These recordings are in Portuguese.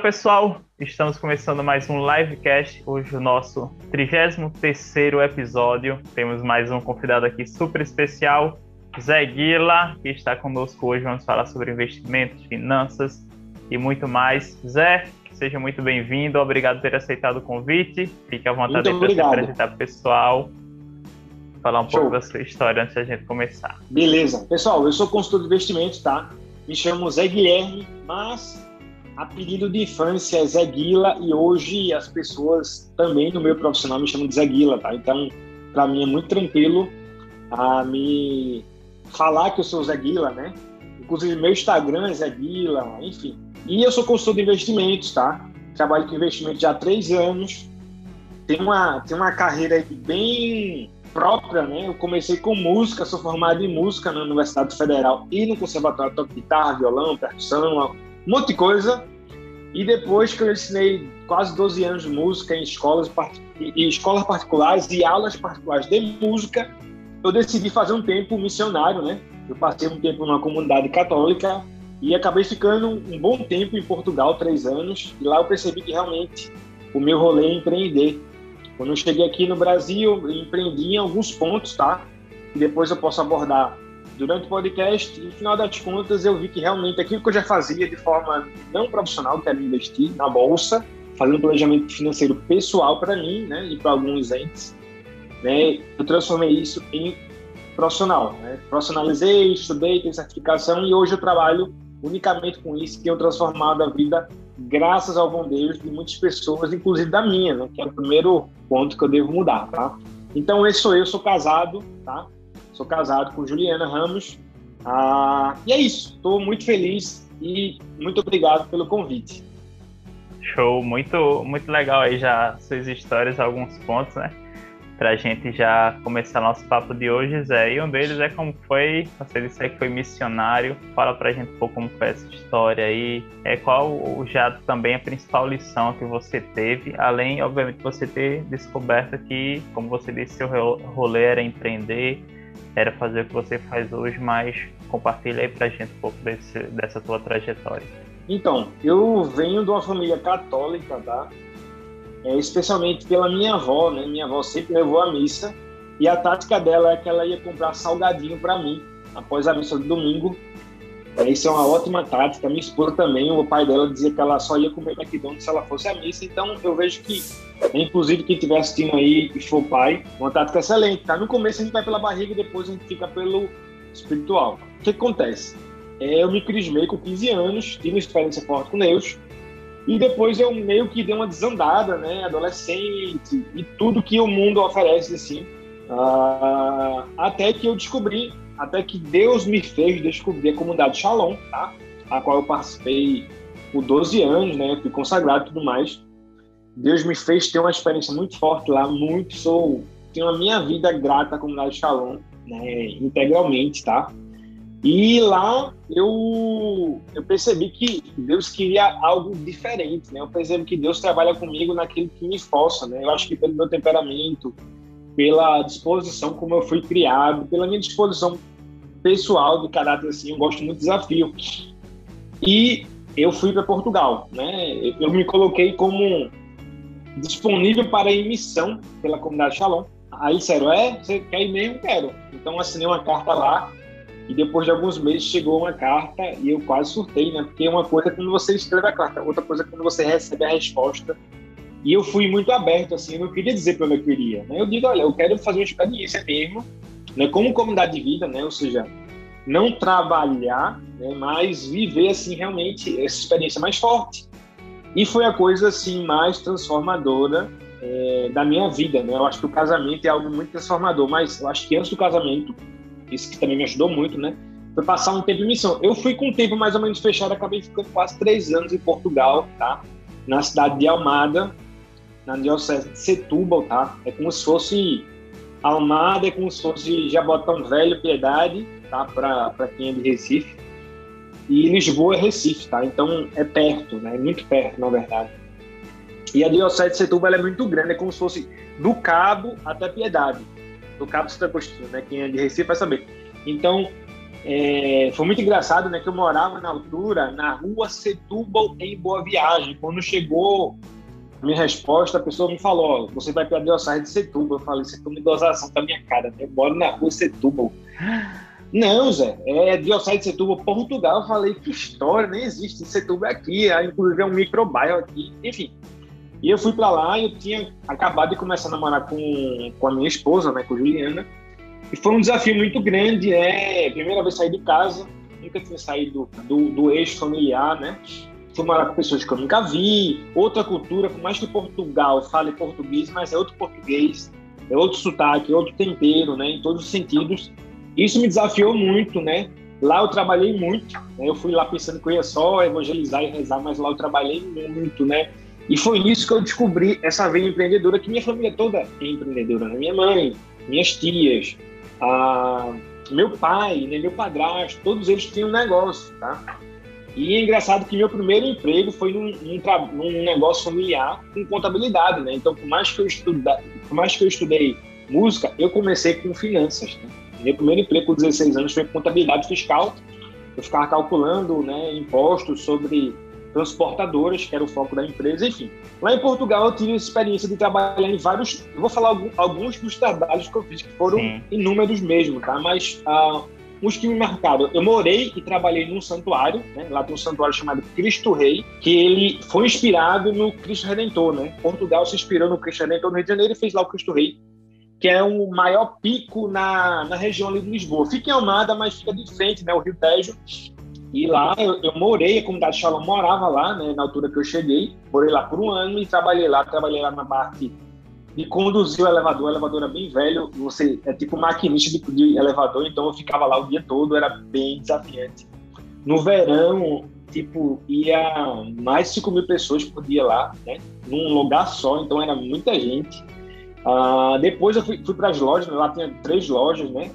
Fala pessoal, estamos começando mais um livecast, hoje o nosso 33º episódio. Temos mais um convidado aqui super especial, Zé Guila, que está conosco hoje. Vamos falar sobre investimentos, finanças e muito mais. Zé, seja muito bem-vindo, obrigado por ter aceitado o convite. Fique à vontade para se apresentar para o pessoal, falar um Show. pouco da sua história antes da gente começar. Beleza. Pessoal, eu sou consultor de investimentos, tá? Me chamo Zé Guilherme, mas apelido de infância é Zé Guila e hoje as pessoas também no meu profissional me chamam de Zé Guila, tá? Então, para mim é muito tranquilo a me falar que eu sou Zé Guila, né? Inclusive, meu Instagram é Zé Guila, enfim. E eu sou consultor de investimentos, tá? Trabalho com investimento já há três anos. Tenho uma, tenho uma carreira bem própria, né? Eu comecei com música, sou formado em música na Universidade Federal e no Conservatório toco guitarra, violão, percussão, um monte de coisa. E depois que eu ensinei quase 12 anos de música em escolas, em escolas particulares e aulas particulares de música, eu decidi fazer um tempo missionário, né? Eu passei um tempo numa comunidade católica e acabei ficando um bom tempo em Portugal, três anos, e lá eu percebi que realmente o meu rolê é empreender. Quando eu cheguei aqui no Brasil, eu empreendi em alguns pontos, tá? E depois eu posso abordar durante o podcast no final das contas eu vi que realmente aquilo que eu já fazia de forma não profissional, que era investir na bolsa, fazendo planejamento financeiro pessoal para mim, né, e para alguns entes, né, eu transformei isso em profissional, né? Profissionalizei, estudei, tenho certificação e hoje eu trabalho unicamente com isso que tenho transformado a vida graças ao bom Deus de muitas pessoas, inclusive da minha, né, que é o primeiro ponto que eu devo mudar, tá? Então esse sou eu, sou casado, tá? Sou casado com Juliana Ramos. Ah, e é isso. Estou muito feliz e muito obrigado pelo convite. Show, muito, muito legal aí já suas histórias, alguns pontos, né? Pra gente já começar nosso papo de hoje, Zé. E um deles é como foi, você disse que foi missionário. Fala pra gente um pouco como foi essa história aí. É qual já também a principal lição que você teve, além, obviamente, você ter descoberto que, como você disse, seu rolê era empreender era fazer o que você faz hoje, mas compartilha aí pra gente um pouco desse, dessa tua trajetória. Então, eu venho de uma família católica, tá? É, especialmente pela minha avó, né? Minha avó sempre levou a missa e a tática dela é que ela ia comprar salgadinho para mim após a missa do domingo isso é uma ótima tática. Minha esposa também, o pai dela dizia que ela só ia comer McDonald's se ela fosse à missa. Então eu vejo que, inclusive, quem estiver assistindo aí e for pai, uma tática excelente. Tá? No começo a gente vai pela barriga e depois a gente fica pelo espiritual. O que, que acontece? É, eu me crismei com 15 anos, tive uma experiência forte com Deus. E depois eu meio que dei uma desandada, né? Adolescente e tudo que o mundo oferece, assim. Uh, até que eu descobri até que Deus me fez descobrir a comunidade Shalom, tá? A qual eu participei por 12 anos, né? Fui consagrado e tudo mais. Deus me fez ter uma experiência muito forte lá, muito sou tenho a minha vida grata à comunidade Shalom, né, integralmente, tá? E lá eu eu percebi que Deus queria algo diferente, né? Eu percebo que Deus trabalha comigo naquilo que me esforça, né? Eu acho que pelo meu temperamento, pela disposição como eu fui criado, pela minha disposição pessoal de caráter assim, eu gosto muito de desafio. E eu fui para Portugal, né? Eu me coloquei como disponível para emissão pela comunidade Shalom. Aí disseram, é, você quer ir mesmo? Quero. Então assinei uma carta lá e depois de alguns meses chegou uma carta e eu quase surtei, né? Porque uma coisa é quando você escreve a carta, outra coisa é quando você recebe a resposta. E eu fui muito aberto, assim, eu não queria dizer para onde eu queria. Né? Eu digo, olha, eu quero fazer uma experiência mesmo, né, como comunidade de vida, né, ou seja, não trabalhar, né, mas viver assim realmente essa experiência mais forte. E foi a coisa assim mais transformadora é, da minha vida, né? Eu acho que o casamento é algo muito transformador, mas eu acho que antes do casamento, isso que também me ajudou muito, né? Foi passar um tempo em missão. Eu fui com um tempo mais ou menos fechado, acabei ficando quase três anos em Portugal, tá? Na cidade de Almada, na diocese de Setúbal, tá? É como se fosse Almada é como se fosse Jabotão Velho, Piedade, tá? Para quem é de Recife. E Lisboa é Recife, tá? Então é perto, né? É muito perto, na verdade. E a Diocese de Setúbal é muito grande, é como se fosse do Cabo até Piedade. Do Cabo Santo Agostinho, né? Quem é de Recife vai saber. Então, é, foi muito engraçado, né? Que eu morava na altura, na rua Setúbal, em Boa Viagem. Quando chegou a minha resposta, a pessoa me falou: você vai para a Diocese de Setúbal. Eu falei: você toma dosação com a minha cara, né? Eu moro na rua Setúbal. Não, Zé, é Diocese de Setúbal, Portugal. Eu falei: que história, nem existe Setúbal aqui. Inclusive é um microbairro aqui. Enfim. E eu fui para lá e eu tinha acabado de começar a namorar com, com a minha esposa, né, com Juliana. E foi um desafio muito grande, né? Primeira vez sair de casa, nunca tinha saído do, do eixo familiar, né? Fui morar com pessoas que eu nunca vi, outra cultura, por mais que Portugal fale português, mas é outro português, é outro sotaque, é outro tempero, né? Em todos os sentidos. Isso me desafiou muito, né? Lá eu trabalhei muito, né? eu fui lá pensando que eu ia só evangelizar e rezar, mas lá eu trabalhei muito, né? E foi nisso que eu descobri essa veia empreendedora, que minha família toda é empreendedora, né? Minha mãe, minhas tias, ah, meu pai, né, meu padrasto, todos eles tinham um negócio, tá? E é engraçado que meu primeiro emprego foi num, num, num, negócio familiar com contabilidade, né? Então, por mais que eu estuda, por mais que eu estudei música, eu comecei com finanças. Né? Meu primeiro emprego com 16 anos foi contabilidade fiscal. Eu ficava calculando, né, impostos sobre transportadoras, que era o foco da empresa, enfim. Lá em Portugal eu tive a experiência de trabalhar em vários, eu vou falar alguns dos trabalhos que eu fiz, que foram Sim. inúmeros mesmo, tá? Mas uh, uns que me marcaram. Eu morei e trabalhei num santuário, né? Lá tem um santuário chamado Cristo Rei, que ele foi inspirado no Cristo Redentor, né? Portugal se inspirou no Cristo Redentor no Rio de Janeiro e fez lá o Cristo Rei, que é o maior pico na, na região ali de Lisboa. Fica em Almada, mas fica de frente, né? O Rio Tejo e lá eu, eu, morei, a comunidade Shalom morava lá, né, na altura que eu cheguei. Morei lá por um ano e trabalhei lá. Trabalhei lá na parte de conduzir o elevador. O elevador era bem velho, você é tipo maquinista de, de elevador, então eu ficava lá o dia todo, era bem desafiante. No verão, tipo, ia mais de 5 mil pessoas por dia lá, né, num lugar só, então era muita gente. Uh, depois eu fui, fui para as lojas, lá tinha três lojas, né?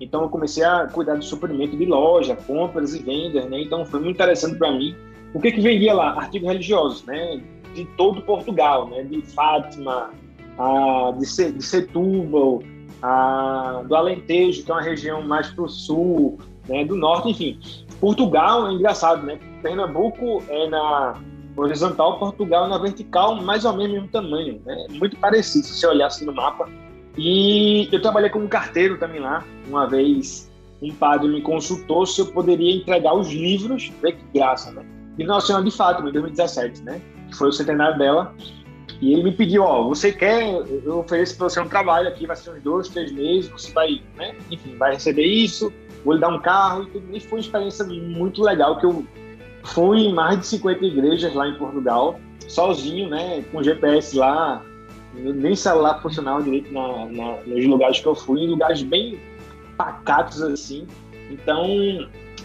Então eu comecei a cuidar do suprimento de loja, compras e vendas, né? Então foi muito interessante para mim. O que que vendia lá? Artigos religiosos, né? De todo Portugal, né? De Fátima, a, de, Setúbal, a, do Alentejo, que é uma região mais para o sul, né? Do norte, enfim. Portugal é engraçado, né? Pernambuco é na horizontal, Portugal na vertical, mais ou menos mesmo tamanho, né? Muito parecido, se você olhar assim no mapa. E eu trabalhei como carteiro também lá. Uma vez um padre me consultou se eu poderia entregar os livros, vê que graça, né? De Nossa Senhora de Fátima, em 2017, né? Que foi o centenário dela. E ele me pediu, ó, você quer, eu ofereço para você um trabalho aqui, vai ser uns dois, três meses, você vai, né? Enfim, vai receber isso, vou lhe dar um carro e tudo. E foi uma experiência muito legal, que eu fui em mais de 50 igrejas lá em Portugal, sozinho, né? Com GPS lá, nem celular funcionava direito na, na, nos lugares que eu fui, em lugares bem pacatos assim. Então,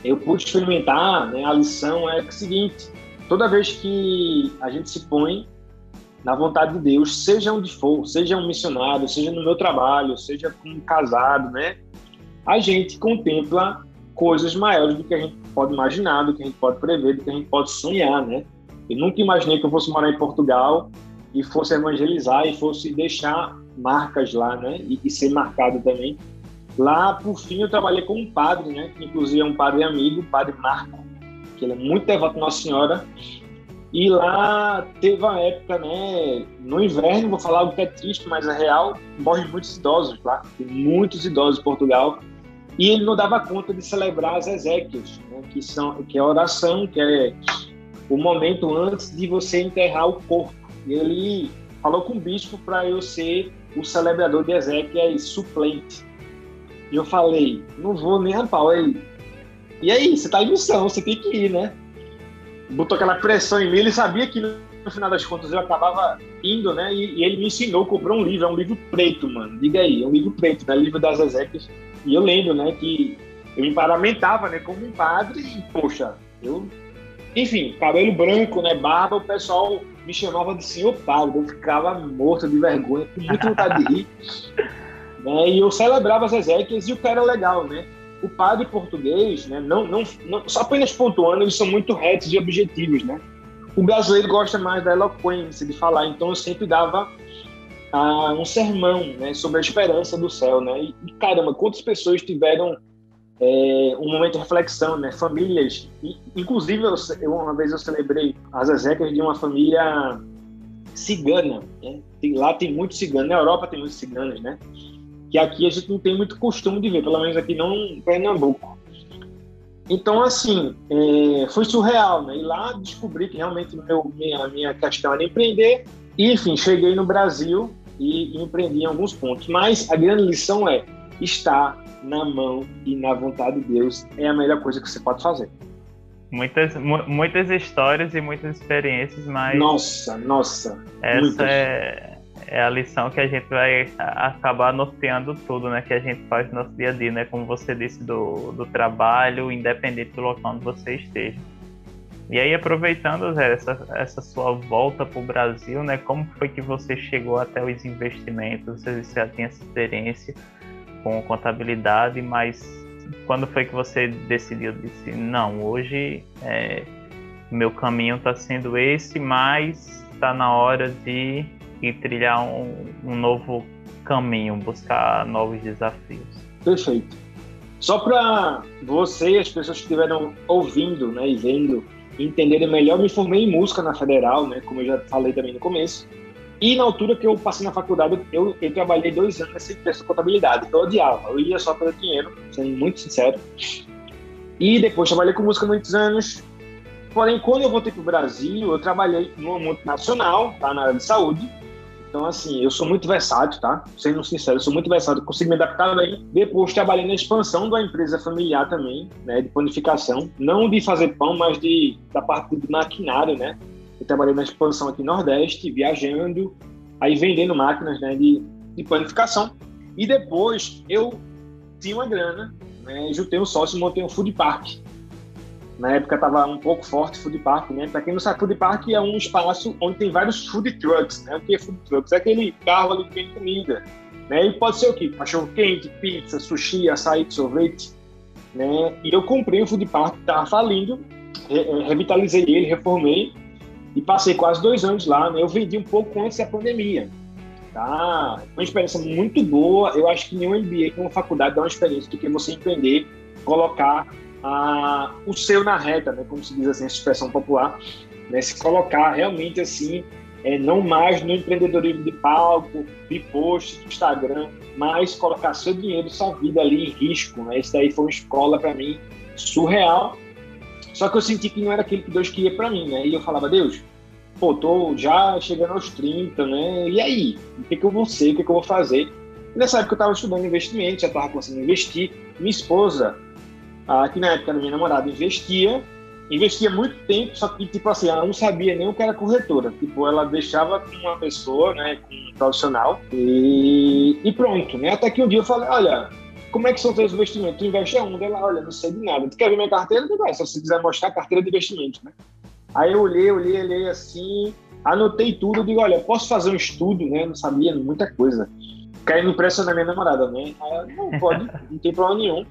eu pude experimentar, né? A lição é a seguinte: toda vez que a gente se põe na vontade de Deus, seja onde for, seja um missionário, seja no meu trabalho, seja como casado, né? A gente contempla coisas maiores do que a gente pode imaginar, do que a gente pode prever, do que a gente pode sonhar, né? Eu nunca imaginei que eu fosse morar em Portugal e fosse evangelizar e fosse deixar marcas lá, né? E, e, ser marcado também. Lá, por fim, eu trabalhei com um padre, né? Que inclusive é um padre amigo, o padre Marco, que ele é muito devoto Nossa Senhora. E lá teve uma época, né? No inverno, vou falar algo que é triste, mas é real, morrem muitos idosos lá. Tem muitos idosos em Portugal. E ele não dava conta de celebrar as exéquias, né? que, são, que é a oração, que é o momento antes de você enterrar o corpo. E ele falou com o bispo para eu ser o celebrador de Ezequiel suplente. E eu falei, não vou nem a pau. Ele, e aí, você tá em missão, você tem que ir, né? Botou aquela pressão em mim, ele sabia que no final das contas eu acabava indo, né? E, e ele me ensinou, comprou um livro, é um livro preto, mano. Diga aí, é um livro preto, né? Livro das Ezequias. E eu lembro, né, que eu me paramentava, né, como um padre e, poxa, eu... Enfim, cabelo branco, né, barba, o pessoal me chamava de senhor Paulo, eu ficava morto de vergonha, com muita vontade de rir. né? E eu celebrava as exéquias e o que era legal, né? O padre português, né? Não, não, não, só apenas pontuando, eles são muito retos e objetivos, né? O brasileiro gosta mais da eloquência, de falar, então eu sempre dava ah, um sermão né, sobre a esperança do céu, né? E, caramba, quantas pessoas tiveram é, um momento de reflexão, né? Famílias, inclusive eu, uma vez eu celebrei as exéquias de uma família cigana, né? tem, lá tem muitos ciganos, na Europa tem muitos ciganos, né? Que aqui a gente não tem muito costume de ver, pelo menos aqui não em Pernambuco. Então, assim, é, foi surreal, né? E lá descobri que realmente meu, minha, minha questão era empreender. E, enfim, cheguei no Brasil e, e empreendi em alguns pontos. Mas a grande lição é estar na mão e na vontade de Deus é a melhor coisa que você pode fazer. Muitas, muitas histórias e muitas experiências, mas. Nossa, nossa. Essa é, é, a lição que a gente vai acabar norteando tudo, né? Que a gente faz no nosso dia a dia, né? Como você disse, do, do trabalho, independente do local onde você esteja. E aí, aproveitando, Zé, essa, essa sua volta para o Brasil, né? Como foi que você chegou até os investimentos? Você já tinha essa experiência com contabilidade, mas quando foi que você decidiu? Disse, não, hoje é, meu caminho está sendo esse, mas está na hora de ir trilhar um, um novo caminho, buscar novos desafios. Perfeito. Só para você e as pessoas que estiveram ouvindo né, e vendo entenderem melhor, me formei em música na Federal, né, como eu já falei também no começo. E na altura que eu passei na faculdade, eu, eu trabalhei dois anos nessa empresa de contabilidade. Eu odiava, eu ia só pelo dinheiro, sendo muito sincero. E depois trabalhei com música muitos anos. Porém, quando eu voltei para o Brasil, eu trabalhei numa multinacional, tá, na área de saúde. Então, assim, eu sou muito versátil, tá? Sendo sincero, eu sou muito versátil, consigo me adaptar bem. Depois, trabalhei na expansão da empresa familiar também, né, de panificação. Não de fazer pão, mas de, da parte de maquinário, né? Eu trabalhei na expansão aqui no Nordeste, viajando, aí vendendo máquinas né, de, de panificação. E depois eu tinha uma grana, né, juntei um sócio e montei um food park. Na época estava um pouco forte food park, né? Para quem não sabe, food park é um espaço onde tem vários food trucks, né? O que é food trucks? É aquele carro ali que tem comida, né? E pode ser o quê? Cachorro quente, pizza, sushi, açaí, sorvete, né? E eu comprei o food park, estava falindo, revitalizei ele, reformei e passei quase dois anos lá. Né? Eu vendi um pouco antes da pandemia. Tá? Uma experiência muito boa. Eu acho que nenhum MBA, uma faculdade, dá uma experiência do que você empreender, colocar ah, o seu na reta, né? como se diz assim, essa expressão popular. Né? Se colocar realmente assim, é, não mais no empreendedorismo de palco, de post, Instagram, mas colocar seu dinheiro, sua vida ali em risco. Né? Isso daí foi uma escola para mim surreal só que eu senti que não era aquilo que Deus queria para mim, né? E eu falava, Deus, pô, tô já chegando aos 30, né? E aí? O que, que eu vou ser? O que, que eu vou fazer? E nessa época eu estava estudando investimento, já estava a investir. Minha esposa, que na época minha namorada, investia, investia muito tempo, só que, tipo assim, ela não sabia nem o que era corretora. Tipo, ela deixava com uma pessoa, né, com um profissional, e, e pronto, né? Até que um dia eu falei, olha, como é que são teus investimentos? Tu investe aonde? Ela, olha, não sei de nada. Tu quer ver minha carteira? Tu vai, se você quiser mostrar a carteira de investimento, né? Aí eu olhei, olhei, olhei assim, anotei tudo, digo, olha, posso fazer um estudo, né? Não sabia muita coisa. Caí no preço da minha namorada, né? Ela, não, pode, não tem problema nenhum.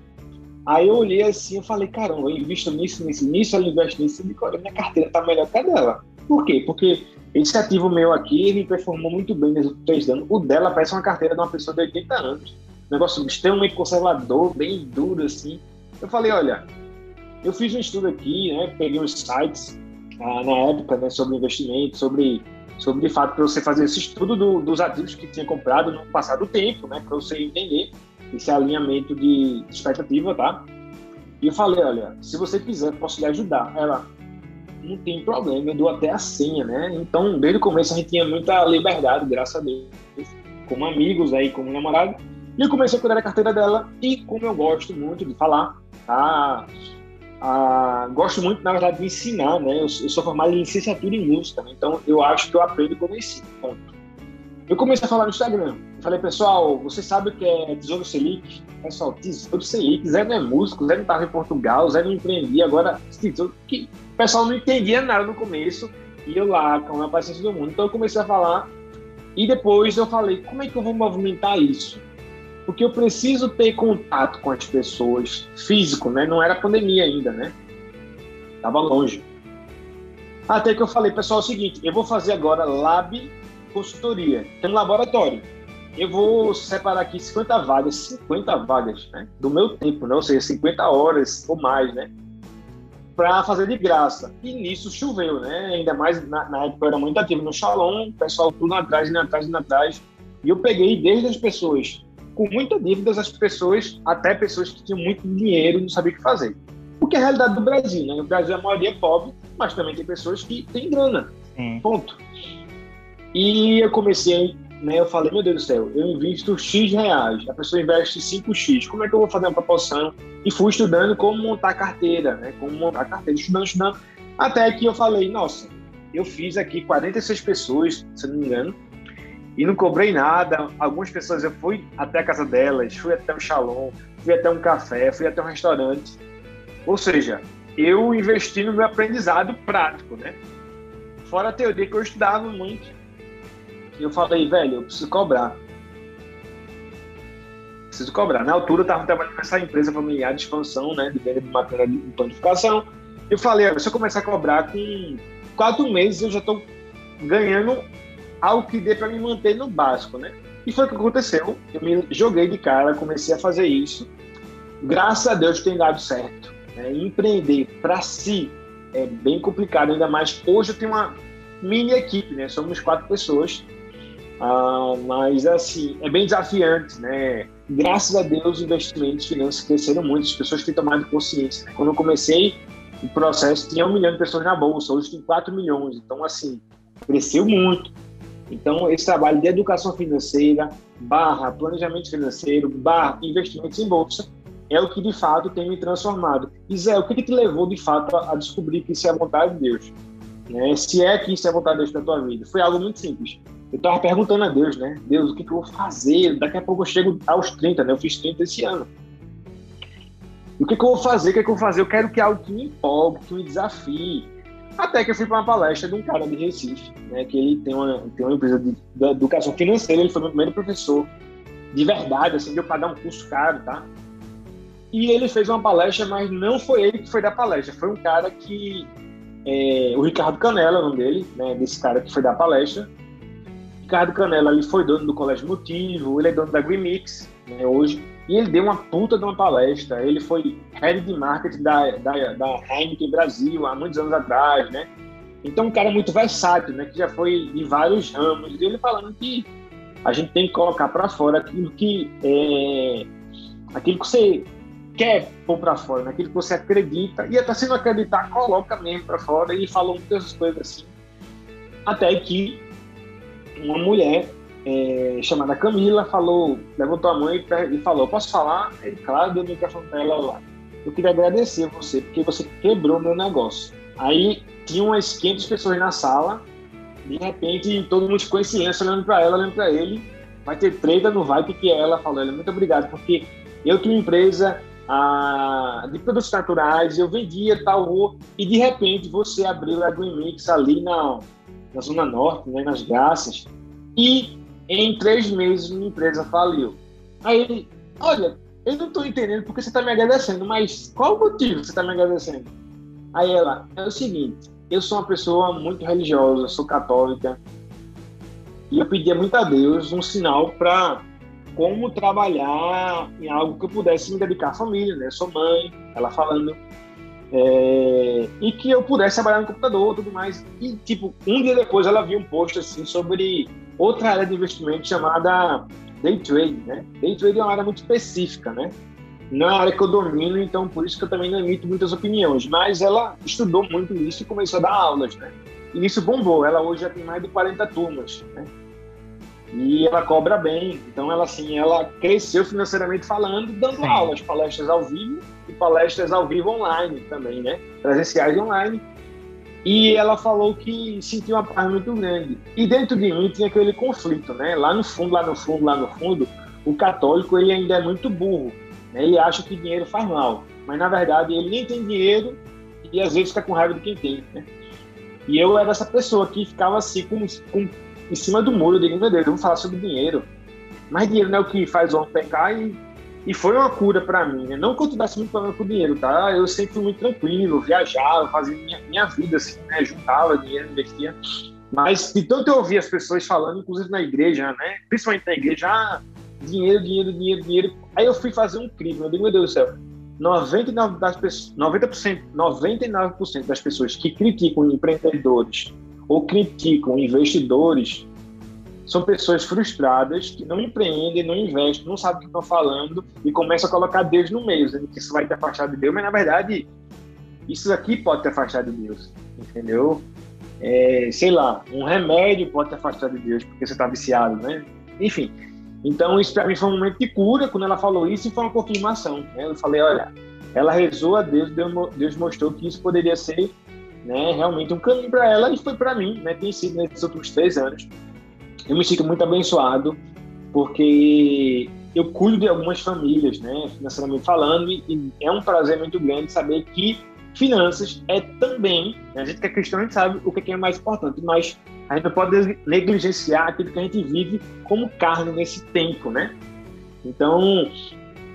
Aí eu olhei assim, eu falei, caramba, eu invisto nisso, nisso, nisso, ela investe nisso, e olha, minha carteira tá melhor que a dela. Por quê? Porque esse ativo meu aqui, ele performou muito bem nos últimos três anos. O dela parece uma carteira de uma pessoa de 80 anos negócio extremamente conservador, bem duro, assim. Eu falei, olha, eu fiz um estudo aqui, né, peguei uns sites ah, na época, né, sobre investimento, sobre, sobre de fato para você fazer esse estudo do, dos ativos que tinha comprado no passado tempo, né, para você entender esse alinhamento de expectativa, tá? E eu falei, olha, se você quiser, posso lhe ajudar. Ela, não tem problema, eu dou até a senha, né? Então, desde o começo a gente tinha muita liberdade, graças a Deus, como amigos aí, como namorado. E eu comecei a cuidar da carteira dela e como eu gosto muito de falar, ah, ah, gosto muito, na verdade, de ensinar, né? Eu, eu sou formado em licenciatura em música, né? então eu acho que eu aprendo como ensino. Ponto. Eu comecei a falar no Instagram. Falei, pessoal, você sabe o que é Tesouro Selic? Pessoal, Tesouro Selic, Zé não é músico, Zé não estava em Portugal, Zé não empreendia, agora tesouro, que o pessoal não entendia nada no começo, e eu lá, com a paciência do mundo. Então eu comecei a falar, e depois eu falei, como é que eu vou movimentar isso? porque eu preciso ter contato com as pessoas físico, né? Não era pandemia ainda, né? Tava longe. Até que eu falei, pessoal, é o seguinte, eu vou fazer agora lab consultoria. Tem um laboratório. eu vou separar aqui 50 vagas, 50 vagas, né? Do meu tempo, né? Ou seja, 50 horas ou mais, né? Para fazer de graça. E nisso choveu, né? Ainda mais na, na época eu era muito ativo no Shalom, o pessoal tudo atrás, indo atrás, indo atrás. E eu peguei desde as pessoas com muitas dívidas, as pessoas, até pessoas que tinham muito dinheiro e não sabiam o que fazer. Porque é a realidade do Brasil, né? O Brasil, a maioria é pobre, mas também tem pessoas que têm grana. Sim. Ponto. E eu comecei né, eu falei, meu Deus do céu, eu invisto X reais, a pessoa investe 5X, como é que eu vou fazer uma proporção? E fui estudando como montar carteira, né, como montar carteira, estudando, estudando, até que eu falei, nossa, eu fiz aqui 46 pessoas, se não me engano, e não cobrei nada. Algumas pessoas eu fui até a casa delas, fui até o salão, fui até um café, fui até um restaurante. Ou seja, eu investi no meu aprendizado prático, né? Fora a teoria que eu estudava muito eu falei, velho, eu preciso cobrar. Preciso cobrar. Na altura, eu estava trabalhando nessa empresa familiar de expansão, né, de venda de matéria de planificação. Eu falei, se eu começar a cobrar com quatro meses, eu já estou ganhando algo que dê para me manter no básico, né? E foi o que aconteceu. Eu me joguei de cara, comecei a fazer isso. Graças a Deus tem dado certo. Né? Empreender para si é bem complicado, ainda mais hoje eu tenho uma mini equipe, né? Somos quatro pessoas ah, mas, assim, é bem desafiante, né? Graças a Deus, os investimentos finanças cresceram muito, as pessoas têm tomado consciência. Quando eu comecei o processo, tinha um milhão de pessoas na bolsa, hoje tem 4 milhões. Então, assim, cresceu muito. Então, esse trabalho de educação financeira, barra planejamento financeiro, barra investimentos em bolsa, é o que de fato tem me transformado. E Zé, o que, que te levou de fato a, descobrir que isso é a vontade de Deus? Né? Se é que isso é a vontade de Deus para tua vida? Foi algo muito simples eu tava perguntando a Deus, né? Deus, o que, que eu vou fazer? Daqui a pouco eu chego aos 30, né? Eu fiz 30 esse ano. O que, que eu vou fazer? O que, que eu vou fazer? Eu quero que algo que me empolgue, que me desafie. Até que eu fui para uma palestra de um cara de Recife, né? Que ele tem uma, tem uma empresa de, de educação financeira, ele foi meu primeiro professor. De verdade, assim, deu para dar um curso caro, tá? E ele fez uma palestra, mas não foi ele que foi da palestra, foi um cara que. É, o Ricardo Canela, o nome dele, né? Desse cara que foi da palestra Ricardo Canela ele foi dono do Colégio Motivo, ele é dono da Green Mix né, hoje, e ele deu uma puta de uma palestra. Ele foi head de marketing da, da, da Heineken Brasil há muitos anos atrás, né? Então, um cara muito versátil, né? Que já foi de vários ramos. E ele falando que a gente tem que colocar para fora aquilo que é, aquilo que você quer pôr para fora, né? aquilo que você acredita. E até se não acreditar, coloca mesmo para fora. E falou muitas coisas assim. Até que uma mulher é, chamada Camila falou, levantou a mão e, e falou: Posso falar? Ele, claro, deu o microfone para ela lá. Eu queria agradecer você, porque você quebrou meu negócio. Aí tinha umas 500 pessoas na sala, de repente todo mundo ficou em silêncio, olhando para ela, olhando para ele. Vai ter treta, não vai? O que, ela falou? Ela, muito obrigado, porque eu tinha uma empresa ah, de produtos naturais, eu vendia tal, e de repente você abriu a Green Mix ali na na Zona Norte, né, nas Graças, e em três meses minha empresa faliu. Aí ele, olha, eu não estou entendendo porque você está me agradecendo, mas qual o motivo que você está me agradecendo? Aí ela, é o seguinte, eu sou uma pessoa muito religiosa, sou católica, e eu pedia muito a Deus um sinal para como trabalhar em algo que eu pudesse me dedicar à família, né? Eu sou mãe, ela falando, é, e que eu pudesse trabalhar no computador tudo mais. E, tipo, um dia depois ela viu um post, assim, sobre outra área de investimento chamada Day Trade, né? Day Trade é uma área muito específica, né? Não é uma área que eu domino, então por isso que eu também não emito muitas opiniões. Mas ela estudou muito isso e começou a dar aulas, né? E isso bombou. Ela hoje já tem mais de 40 turmas, né? E ela cobra bem. Então, ela, assim, ela cresceu financeiramente falando, dando Sim. aulas, palestras ao vivo e palestras ao vivo online também, né? Presenciais online. E ela falou que sentiu uma paz muito grande. E dentro de mim tinha aquele conflito, né? Lá no fundo, lá no fundo, lá no fundo, o católico ele ainda é muito burro. Né? Ele acha que dinheiro faz mal. Mas, na verdade, ele nem tem dinheiro e às vezes fica com raiva de quem tem, né? E eu era essa pessoa que ficava assim, com, com em cima do muro. Digo, meu Deus, vamos falar sobre dinheiro. Mas dinheiro não é o que faz o homem pecar e, e foi uma cura para mim. Né? Não que eu tivesse muito problema com dinheiro, tá? Eu sempre fui muito tranquilo, viajava, fazia minha, minha vida, assim, né? Juntava dinheiro, investia. Mas de tanto eu ouvir as pessoas falando, inclusive na igreja, né? Principalmente na igreja, ah, dinheiro, dinheiro, dinheiro, dinheiro. Aí eu fui fazer um crime. Eu digo, meu Deus do céu, 99% das pessoas, 90%, 99% das pessoas que criticam empreendedores ou criticam investidores são pessoas frustradas que não empreendem, não investem, não sabem o que estão falando e começam a colocar Deus no meio, dizendo que isso vai te afastar de Deus, mas na verdade isso aqui pode te afastar de Deus, entendeu? É, sei lá, um remédio pode te afastar de Deus porque você está viciado, né? Enfim, então isso para mim foi um momento de cura quando ela falou isso e foi uma confirmação. Né? Eu falei, olha, ela rezou a Deus, Deus mostrou que isso poderia ser né, realmente um caminho para ela e foi para mim, né? Tem sido nesses últimos três anos. Eu me sinto muito abençoado porque eu cuido de algumas famílias, né, financeiramente falando, e, é um prazer muito grande saber que finanças é também, né, a gente que é cristão, a gente sabe o que é mais importante, mas a gente não pode negligenciar aquilo que a gente vive como carne nesse tempo, né? Então,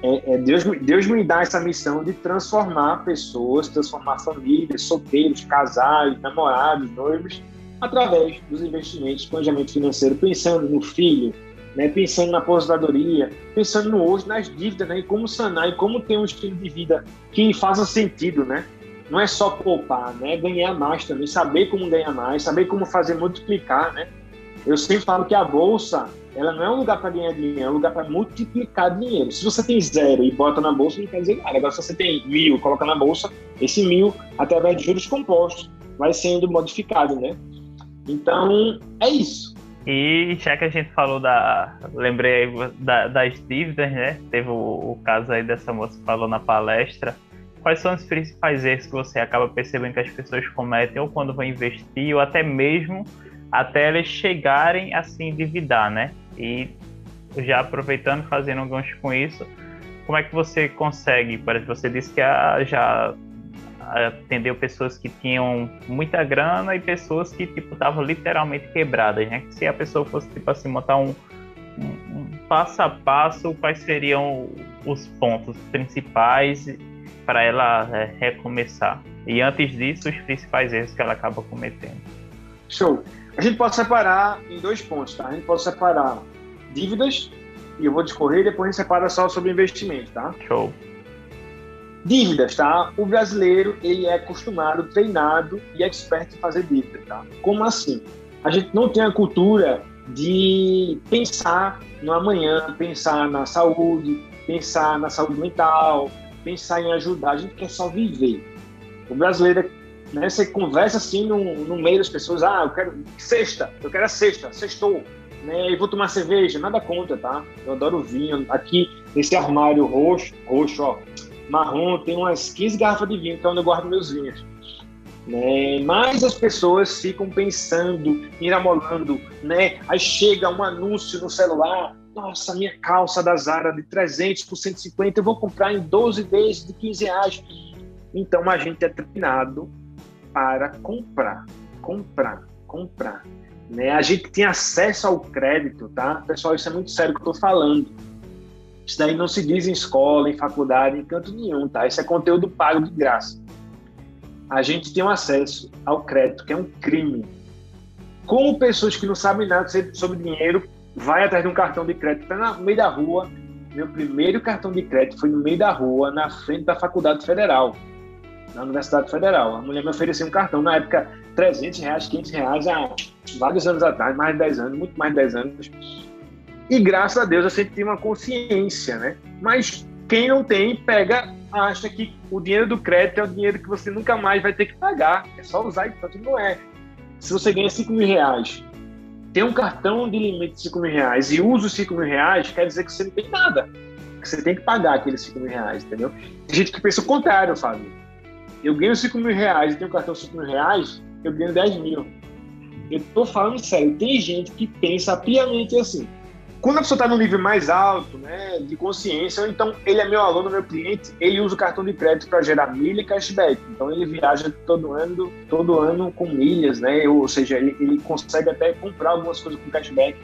é, é, Deus, Deus me dá essa missão de transformar pessoas, transformar famílias, solteiros, casais, namorados, noivos, através dos investimentos, planejamento financeiro, pensando no filho, né, pensando na aposentadoria, pensando no hoje, nas dívidas, né, e como sanar, e como ter um estilo de vida que faça sentido, né? Não é só poupar, né? É ganhar mais também, saber como ganhar mais, saber como fazer multiplicar, né? Eu sempre falo que a bolsa, ela não é um lugar para ganhar dinheiro, é um lugar para multiplicar dinheiro. Se você tem zero e bota na bolsa, não quer dizer nada. Agora, se você tem mil, coloca na bolsa, esse mil, através de juros compostos, vai sendo modificado, né? Então, é isso. E já que a gente falou da. Lembrei da, das dívidas, né? Teve o, o, caso aí dessa moça que falou na palestra. Quais são os principais erros que você acaba percebendo que as pessoas cometem, ou quando vão investir, ou até mesmo até elas chegarem a se endividar, né? E já aproveitando, fazendo um gancho com isso, como é que você consegue? Parece que você disse que já atendeu pessoas que tinham muita grana e pessoas que tipo estavam literalmente quebradas, né? Se a pessoa fosse tipo assim montar um, um, passo a passo, quais seriam os pontos principais para ela é, recomeçar? E antes disso, os principais erros que ela acaba cometendo. Show. A gente pode separar em dois pontos, tá? A gente pode separar dívidas e eu vou discorrer e depois a gente separa só sobre investimento, tá? Show. Dívidas, tá? O brasileiro, ele é acostumado, treinado e expert em fazer dívida, tá? Como assim? A gente não tem a cultura de pensar no amanhã, pensar na saúde, pensar na saúde mental, pensar em ajudar. A gente quer só viver. O brasileiro, né, você conversa assim no, no meio das pessoas, ah, eu quero sexta, eu quero a sexta, sextou, né, e vou tomar cerveja, nada contra, tá? Eu adoro vinho. Aqui, nesse armário roxo, roxo, ó, marrom, tem umas 15 garrafas de vinho, que é onde eu guardo meus vinhos. Né? Mas as pessoas ficam pensando, miramolando, né? Aí chega um anúncio no celular, nossa, minha calça da Zara de 300 por 150, eu vou comprar em 12 vezes de 15 reais. Então a gente é treinado para comprar, comprar, comprar. Né? A gente tem acesso ao crédito, tá? Pessoal, isso é muito sério que eu estou falando. Isso daí não se diz em escola, em faculdade, em canto nenhum, tá? Isso é conteúdo pago de graça. A gente tem um acesso ao crédito, que é um crime. Como pessoas que não sabem nada sobre dinheiro, vai atrás de um cartão de crédito, tá no meio da rua. Meu primeiro cartão de crédito foi no meio da rua, na frente da Faculdade Federal, na Universidade Federal. A mulher me ofereceu um cartão, na época, 300 reais, 500 reais, há vários anos atrás, mais de 10 anos, muito mais de 10 anos e graças a Deus eu sempre tive uma consciência, né? Mas quem não tem, pega, acha que o dinheiro do crédito é o dinheiro que você nunca mais vai ter que pagar. É só usar e tanto não é. Se você ganha 5 mil reais, tem um cartão de limite de 5 mil reais e usa os 5 mil reais, quer dizer que você não tem nada. Que você tem que pagar aqueles 5 mil reais, entendeu? Tem gente que pensa o contrário, Fábio. Eu ganho 5 mil reais e tenho um cartão de 5 mil reais, eu ganho 10 mil. Eu tô falando sério, tem gente que pensa piamente assim quando a pessoa está no nível mais alto, né, de consciência, ou então ele é meu aluno, meu cliente, ele usa o cartão de crédito para gerar milha e cashback. Então ele viaja todo ano, todo ano com milhas, né? Ou seja, ele, ele consegue até comprar algumas coisas com cashback.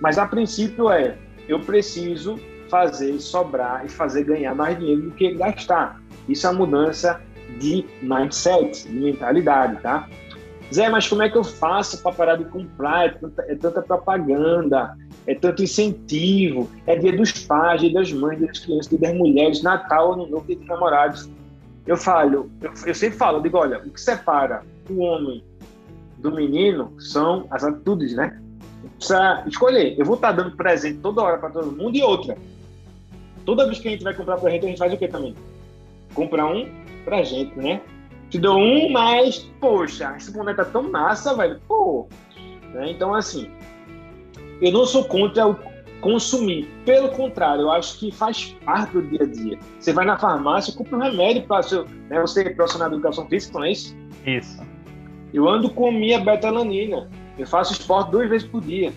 Mas a princípio é, eu preciso fazer sobrar e fazer ganhar mais dinheiro do que gastar. Isso é a mudança de mindset, de mentalidade, tá? Zé, mas como é que eu faço para parar de comprar? É tanta, é tanta, propaganda, é tanto incentivo, é dia dos pais, dia das mães, dia das crianças, dia das mulheres, Natal, Ano Novo, dia dos namorados. Eu falo, eu, eu sempre falo, eu digo, olha, o que separa o homem do menino são as atitudes, né? Precisa escolher. Eu vou estar dando presente toda hora para todo mundo e outra. Toda vez que a gente vai comprar presente, a gente faz o quê também? Comprar um pra gente, né? Te dou um, mas, poxa, esse boneco tá tão massa, velho. Pô. Né? Então, assim, eu não sou contra o consumir. Pelo contrário, eu acho que faz parte do dia a dia. Você vai na farmácia, compra um remédio para seu. Né, você é profissional de educação física, não é isso? Isso. Eu ando com minha betalanina. Eu faço esporte duas vezes por dia.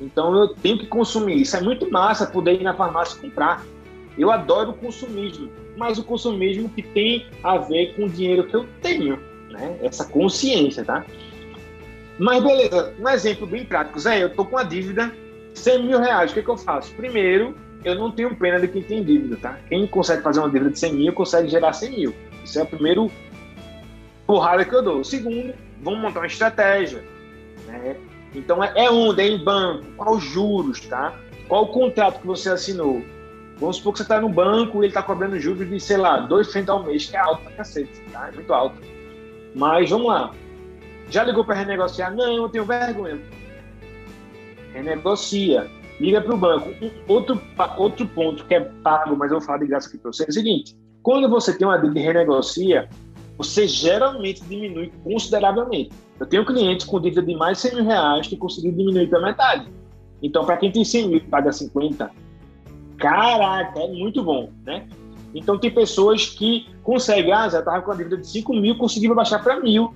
Então eu tenho que consumir. Isso é muito massa poder ir na farmácia comprar. Eu adoro o consumismo, mas o consumismo que tem a ver com o dinheiro que eu tenho, né? Essa consciência, tá? Mas beleza, um exemplo bem prático. Zé, eu tô com uma dívida 100 mil reais. O que, que eu faço? Primeiro, eu não tenho pena de quem tem dívida, tá? Quem consegue fazer uma dívida de 100 mil consegue gerar 100 mil. Isso é o primeiro porrada que eu dou. Segundo, vamos montar uma estratégia. Né? Então, é, é onde? É em banco? Qual os juros, tá? Qual o contrato que você assinou? Vamos supor que você está no banco e ele está cobrando juros de, sei lá, 2% ao mês, que é alto pra cacete, tá? É muito alto. Mas vamos lá. Já ligou para renegociar? Não, eu tenho vergonha. Renegocia. Liga para o banco. Outro, outro ponto que é pago, mas eu vou falar de graça aqui para você, é o seguinte: quando você tem uma dívida e renegocia, você geralmente diminui consideravelmente. Eu tenho clientes com dívida de mais de 100 mil reais que conseguiram diminuir para metade. Então, para quem tem 100 mil e paga 50, caraca, é muito bom, né? Então, tem pessoas que conseguem, ah, já estava com a dívida de 5 mil, conseguiram baixar para mil.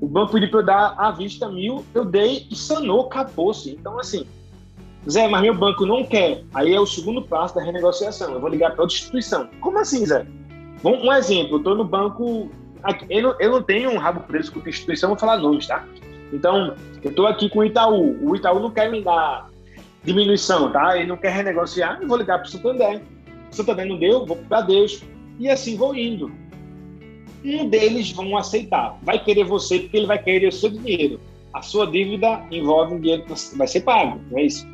O banco pediu para eu dar à vista mil, eu dei e sanou, acabou-se. Então, assim, Zé, mas meu banco não quer. Aí é o segundo passo da renegociação. Eu vou ligar para outra instituição. Como assim, Zé? Um exemplo, eu estou no banco eu não, eu não tenho um rabo preso com a instituição, vou falar nomes, tá? Então, eu estou aqui com o Itaú. O Itaú não quer me dar diminuição, tá? Ele não quer renegociar, eu vou ligar para o Santander. Santander não deu, vou para Bradesco. E assim vou indo. Um deles vão aceitar. Vai querer você porque ele vai querer o seu dinheiro. A sua dívida envolve um dinheiro que vai ser pago, não é isso?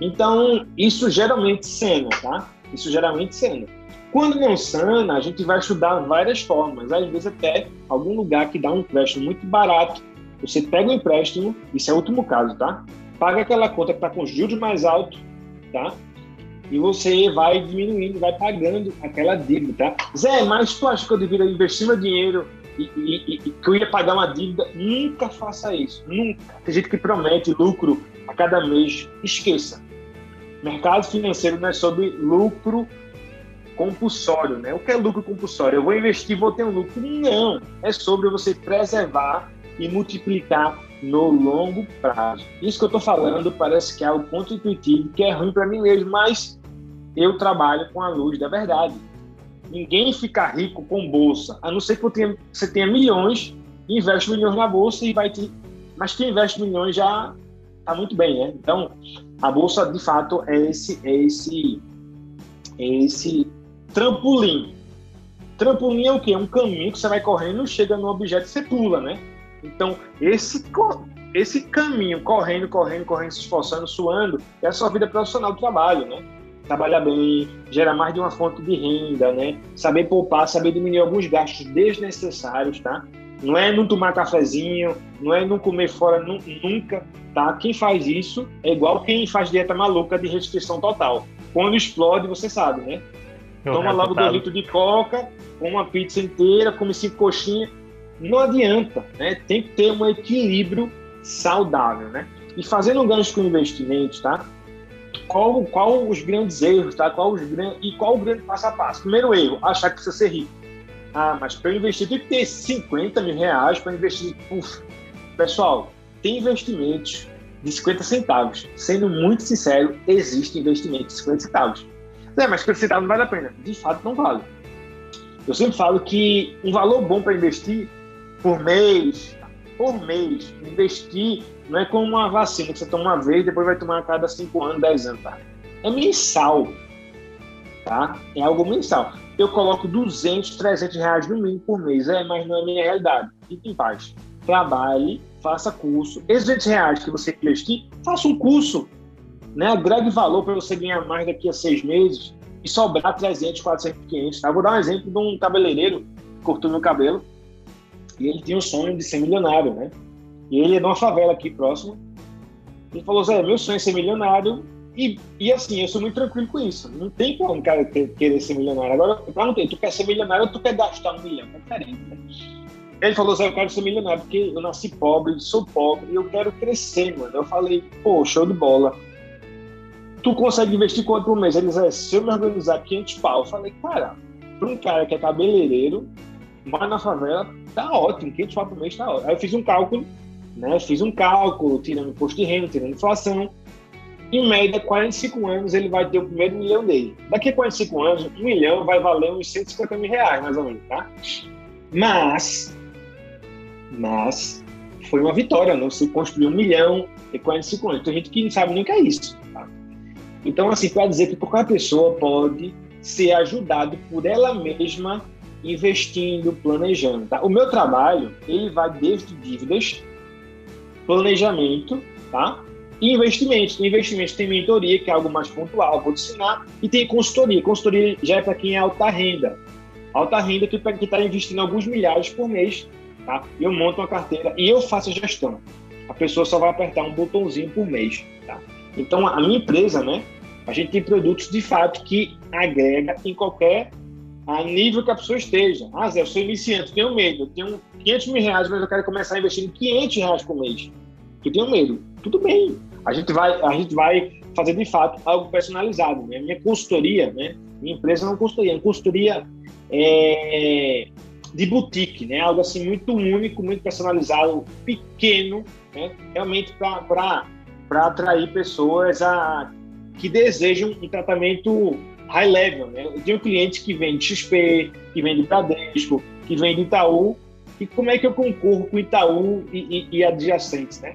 Então, isso geralmente cena, tá? Isso geralmente cena. Quando não sana, a gente vai estudar várias formas, às vezes até algum lugar que dá um empréstimo muito barato. Você pega o empréstimo, isso é o último caso, tá? Paga aquela conta que está com juros mais alto, tá? E você vai diminuindo, vai pagando aquela dívida, tá? Zé, mas tu acha que eu deveria investir meu dinheiro e, e, e, que eu ia pagar uma dívida? Nunca faça isso, nunca. Tem gente que promete lucro a cada mês. Esqueça. Mercado financeiro não é sobre lucro compulsório, né? O que é lucro compulsório? Eu vou investir, vou ter um lucro. Não, é sobre você preservar e multiplicar no longo prazo. Isso que eu estou falando parece que é algo contra-intuitivo, que é ruim para mim mesmo, mas eu trabalho com a luz da verdade. Ninguém fica rico com bolsa, a não ser que você tenha milhões, investe milhões na bolsa e vai te... Mas quem investe milhões já está muito bem, né? Então, a bolsa, de fato, é esse, é esse, é esse Trampolim. Trampolim é o quê? É um caminho que você vai correndo, chega no objeto e você pula, né? Então, esse, esse caminho, correndo, correndo, correndo, se esforçando, suando, é a sua vida profissional do trabalho, né? Trabalhar bem, gerar mais de uma fonte de renda, né? Saber poupar, saber diminuir alguns gastos desnecessários, tá? Não é não tomar cafezinho, não é não comer fora nunca, tá? Quem faz isso é igual quem faz dieta maluca de restrição total. Quando explode, você sabe, né? Toma logo dois litros de coca, uma pizza inteira, come cinco coxinhas. Não adianta, né? Tem que ter um equilíbrio saudável, né? E fazendo um gancho com investimentos, tá? Qual, qual os grandes erros, tá? Qual os grandes, e qual o grande passo a passo? Primeiro erro, achar que precisa ser rico. Ah, mas para investir tem que ter 50 mil reais para investir. Uf. Pessoal, tem investimentos de 50 centavos. Sendo muito sincero, existe investimento de 50 centavos. É, mas 50 centavos não vale a pena. De fato, não vale. Eu sempre falo que um valor bom para investir por mês, por mês, investir não é como uma vacina que você toma uma vez depois vai tomar a cada 5 anos, 10 anos, tá? É mensal, tá? É algo mensal. Eu coloco 200, 300 reais no mínimo por mês, é, mas não é minha realidade. Fique em paz. trabalhe, faça curso. Esses 200 reais que você investir, faça um curso. Né? Agregue valor para você ganhar mais daqui a seis meses e sobrar 300, 400, 500. Tá? Vou dar um exemplo de um cabeleireiro que cortou meu cabelo e ele tinha o sonho de ser milionário, né? E ele é de uma favela aqui próximo. Ele falou, Zé, meu sonho é ser milionário e, e assim, eu sou muito tranquilo com isso. Não tem como o cara querer ser milionário. Agora, eu perguntei, tu quer ser milionário ou tu quer gastar um milhão? É diferente, né? Ele falou, Zé, eu quero ser milionário porque eu nasci pobre, sou pobre e eu quero crescer, mano. Eu falei, pô, show de bola. Tu consegue investir quanto por mês? Ele disse, se eu me organizar 500 pau. Eu falei, cara, para um cara que é cabeleireiro, mas na favela, tá ótimo, 500 pau por mês tá ótimo. Aí eu fiz um cálculo, né? Fiz um cálculo, tirando imposto de renda, tirando inflação em média, 45 anos, ele vai ter o primeiro milhão dele. Daqui a 45 anos, um milhão vai valer uns 150 mil reais, mais ou menos, tá? Mas, mas, foi uma vitória, não? Você construiu um milhão em 45 anos. Tem gente que não sabe nem o que é isso, tá? Então, assim, para dizer que qualquer pessoa pode ser ajudado por ela mesma investindo, planejando, tá? O meu trabalho, ele vai desde dívidas, planejamento, tá? E investimentos. Investimentos tem mentoria, que é algo mais pontual, vou ensinar. E tem consultoria. Consultoria já é para quem é alta renda. Alta renda que está investindo alguns milhares por mês. Tá? Eu monto uma carteira e eu faço a gestão. A pessoa só vai apertar um botãozinho por mês. Tá? Então, a minha empresa, né? A gente tem produtos de fato que agrega em qualquer a nível que a pessoa esteja. Ah, Zé, eu sou iniciante, tenho medo, eu tenho 500 mil reais, mas eu quero começar a investir em 500 reais por mês. Eu tenho medo. Tudo bem, a gente vai, a gente vai fazer de fato algo personalizado. Né? Minha consultoria, né? minha empresa não é consultoria, é uma consultoria é, de boutique, né? algo assim muito único, muito personalizado, pequeno, né? realmente para atrair pessoas a, que desejam um tratamento high level. Né? Eu tenho clientes que vêm de XP, que vêm de Bradesco, que vêm de Itaú, e como é que eu concorro com Itaú e, e, e adjacentes, né?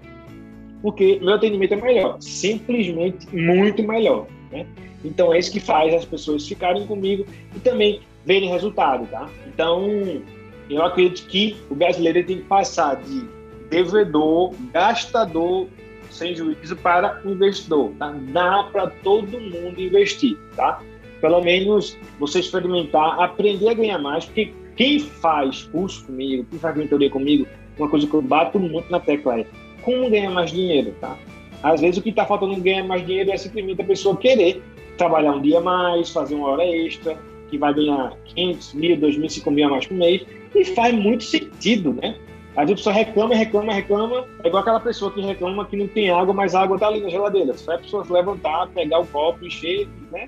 porque meu atendimento é melhor, simplesmente muito melhor. Né? Então é isso que faz as pessoas ficarem comigo e também verem resultado, tá? Então eu acredito que o brasileiro tem que passar de devedor, gastador sem juízo para investidor, tá? Dá para todo mundo investir, tá? Pelo menos você experimentar, aprender a ganhar mais, porque quem faz curso comigo, quem faz mentoria comigo, uma coisa que eu bato muito na tecla é como ganhar mais dinheiro, tá? Às vezes o que está faltando ganhar mais dinheiro é simplesmente a pessoa querer trabalhar um dia mais, fazer uma hora extra, que vai ganhar 500 mil, 2 mil, 5 mil a mais por mês, e faz muito sentido, né? Às vezes a pessoa reclama, reclama, reclama, é igual aquela pessoa que reclama que não tem água, mas a água está ali na geladeira. Só é a pessoa levantar, pegar o copo, encher, né?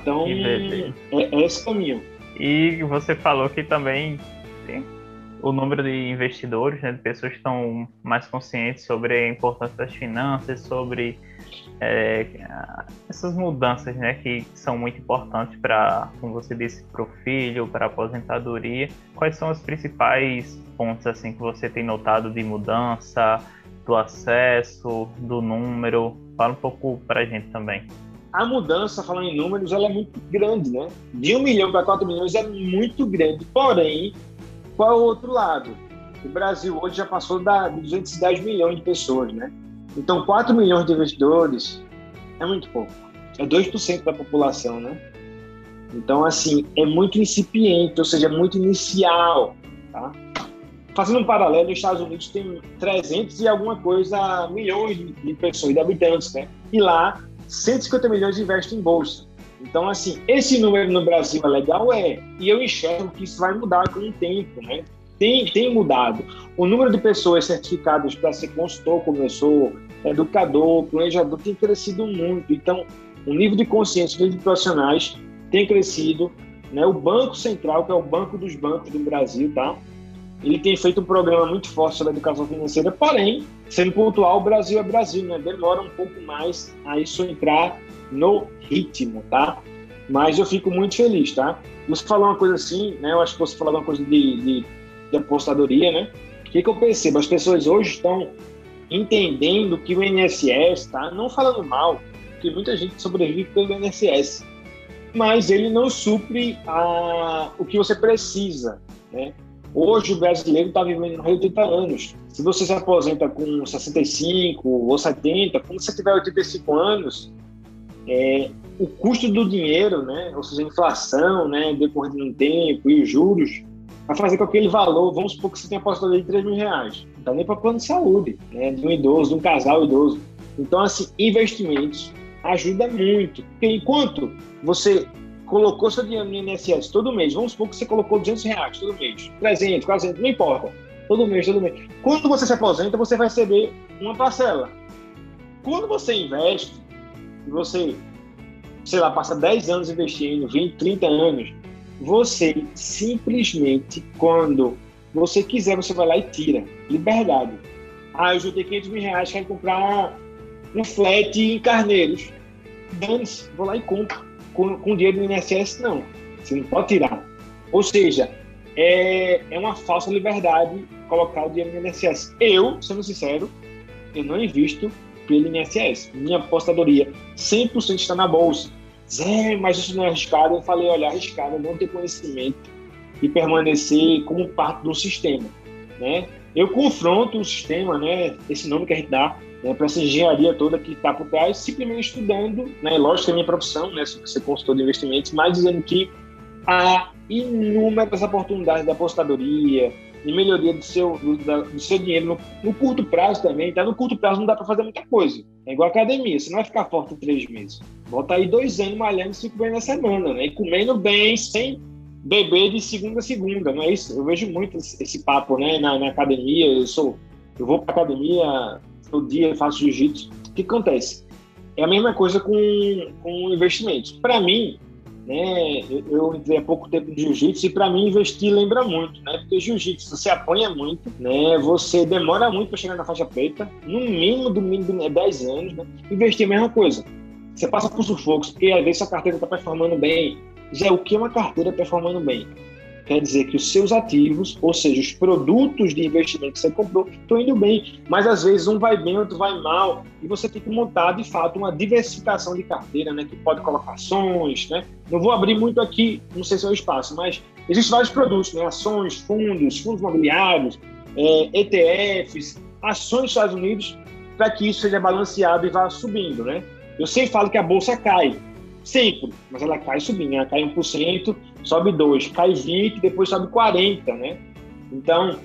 Então, é, é esse caminho. E você falou que também o número de investidores, né, de pessoas que estão mais conscientes sobre a importância das finanças, sobre é, essas mudanças, né, que são muito importantes para, como você disse, para o filho, para a aposentadoria. Quais são os principais pontos assim que você tem notado de mudança, do acesso, do número? Fala um pouco para a gente também. A mudança, falando em números, ela é muito grande, né? De um milhão para quatro milhões é muito grande. Porém, qual é o outro lado? O Brasil hoje já passou da, de 210 milhões de pessoas, né? Então, 4 milhões de investidores é muito pouco. É 2% da população, né? Então, assim, é muito incipiente, ou seja, é muito inicial, tá? Fazendo um paralelo, nos Estados Unidos tem 300 e alguma coisa milhões de pessoas, de habitantes, né? E lá, 150 milhões investem em bolsa. Então, assim, esse número no Brasil é legal? É. E eu enxergo que isso vai mudar com o tempo, né? Tem, tem mudado. O número de pessoas certificadas para ser consultor, como eu sou, educador, planejador, tem crescido muito. Então, o nível de consciência de profissionais tem crescido. Né? O Banco Central, que é o banco dos bancos do Brasil, tá? Ele tem feito um programa muito forte sobre educação financeira, porém, sendo pontual, o Brasil é Brasil, né? Demora um pouco mais a isso entrar no ritmo, tá? Mas eu fico muito feliz, tá? Você falou uma coisa assim, né? Eu acho que você falou uma coisa de, de, de apostadoria, né? O que, que eu percebo? As pessoas hoje estão entendendo que o INSS, tá? Não falando mal, porque muita gente sobrevive pelo INSS, mas ele não supre a, o que você precisa, né? Hoje o brasileiro está vivendo 80 anos. Se você se aposenta com 65 ou 70, quando você tiver 85 anos, é, o custo do dinheiro, né, ou seja, a inflação, né, decorrendo no tempo e os juros, vai fazer com que aquele valor, vamos supor que você tenha apostado de 3 mil reais, não dá nem para plano de saúde, né, de um idoso, de um casal idoso. Então, assim, investimentos ajuda muito, porque enquanto você colocou seu dinheiro no INSS todo mês, vamos supor que você colocou 200 reais todo mês, 300, 400, não importa, todo mês, todo mês. Quando você se aposenta, você vai receber uma parcela. Quando você investe, você, sei lá, passa 10 anos investindo, 20, 30 anos, você simplesmente, quando você quiser, você vai lá e tira. Liberdade. Ah, eu juntei 500 mil reais, quero comprar um flat em Carneiros. Dane-se, vou lá e compro. Com, com dinheiro do INSS, não. Você não pode tirar. Ou seja, é, é uma falsa liberdade colocar o dinheiro no INSS. Eu, sendo sincero, eu não invisto pelo INSS. Minha apostadoria 100% está na bolsa. Zé, mas isso não é arriscado. Eu falei, olha, arriscado não ter conhecimento e permanecer como parte do sistema, né? Eu confronto o sistema, né? Esse nome que a gente dá né, para essa engenharia toda que está por trás, simplesmente estudando, né? Lógico que é minha profissão, né? Ser consultor de investimentos, mas dizendo que há inúmeras oportunidades da apostadoria, de melhoria do seu, do, do seu dinheiro no, no, curto prazo também. Tá? No curto prazo não dá para fazer muita coisa. É igual academia, você não vai ficar forte em três meses. Bota aí dois anos malhando cinco vezes na semana, né? E comendo bem, sem beber de segunda a segunda, não é isso? Eu vejo muito esse, esse papo, né? Na, na, academia, eu sou, eu vou para academia todo dia, faço jiu-jitsu. O que acontece? É a mesma coisa com, com investimentos. Para mim, né? Eu entrei há pouco tempo no jiu-jitsu e para mim investir lembra muito, né? Porque jiu-jitsu você apanha muito, né? Você demora muito para chegar na faixa preta, no mínimo do mínimo é 10 anos, né? Investir é a mesma coisa. Você passa por sufocos, porque às vezes a carteira está performando bem. Já o que é uma carteira performando bem? Quer dizer que os seus ativos, ou seja, os produtos de investimento que você comprou, estão indo bem. Mas às vezes um vai bem, outro vai mal, e você tem que montar de fato uma diversificação de carteira, né? Que pode colocar ações, né? Não vou abrir muito aqui, não sei se é o espaço, mas existem vários produtos, né? Ações, fundos, fundos imobiliários, é, ETFs, ações dos Estados Unidos, para que isso seja balanceado e vá subindo, né? Eu sempre falo que a bolsa cai, sempre, mas ela cai subindo, ela cai 1%, sobe 2%, cai 20%, depois sobe 40%, né? Então,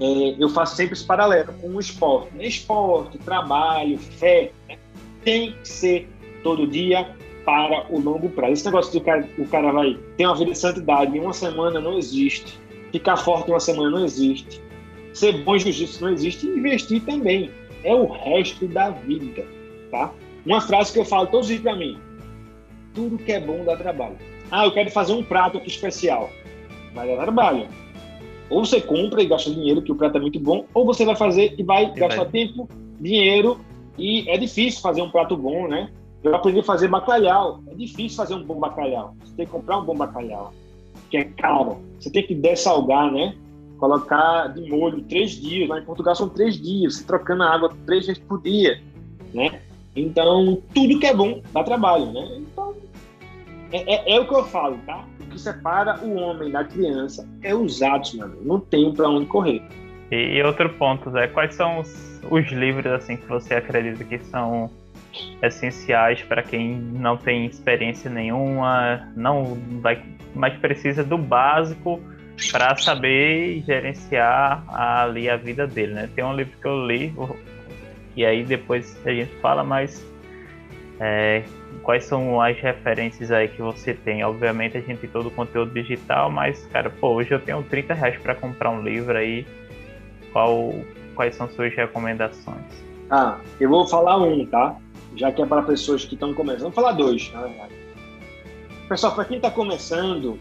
é, eu faço sempre esse paralelo com o esporte. Né? Esporte, trabalho, fé, né? tem que ser todo dia para o longo prazo. Esse negócio de o cara, o cara vai ter uma vida de santidade em uma semana não existe. Ficar forte uma semana não existe. Ser bom em jiu-jitsu não existe. Investir também. É o resto da vida, tá? Uma frase que eu falo todos os dias para mim tudo que é bom dá trabalho. Ah, eu quero fazer um prato aqui especial. Vai dar trabalho. Ou você compra e gasta dinheiro, que o prato é muito bom, ou você vai fazer e vai e gastar vai. tempo, dinheiro, e é difícil fazer um prato bom, né? Eu aprendi a fazer bacalhau. É difícil fazer um bom bacalhau. Você tem que comprar um bom bacalhau, que é caro. Você tem que dessalgar, né? Colocar de molho três dias. Lá em Portugal são três dias, você trocando a água três vezes por dia, né? Então, tudo que é bom dá trabalho, né? Então, é, é, é, o que eu falo, tá? O que separa o homem da criança é os atos, mano. Não tem para onde correr. E, e, outro ponto, Zé, quais são os, os livros assim que você acredita que são essenciais para quem não tem experiência nenhuma, não vai, mas precisa do básico para saber gerenciar ali a vida dele, né? Tem um livro que eu li e aí depois a gente fala, mas é, quais são as referências aí que você tem? Obviamente a gente tem todo o conteúdo digital, mas, cara, pô, hoje eu tenho 30 reais para comprar um livro aí. Qual, quais são suas recomendações? Ah, eu vou falar um, tá? Já que é para pessoas que estão começando. Vou falar dois, na verdade. Pessoal, para quem está começando,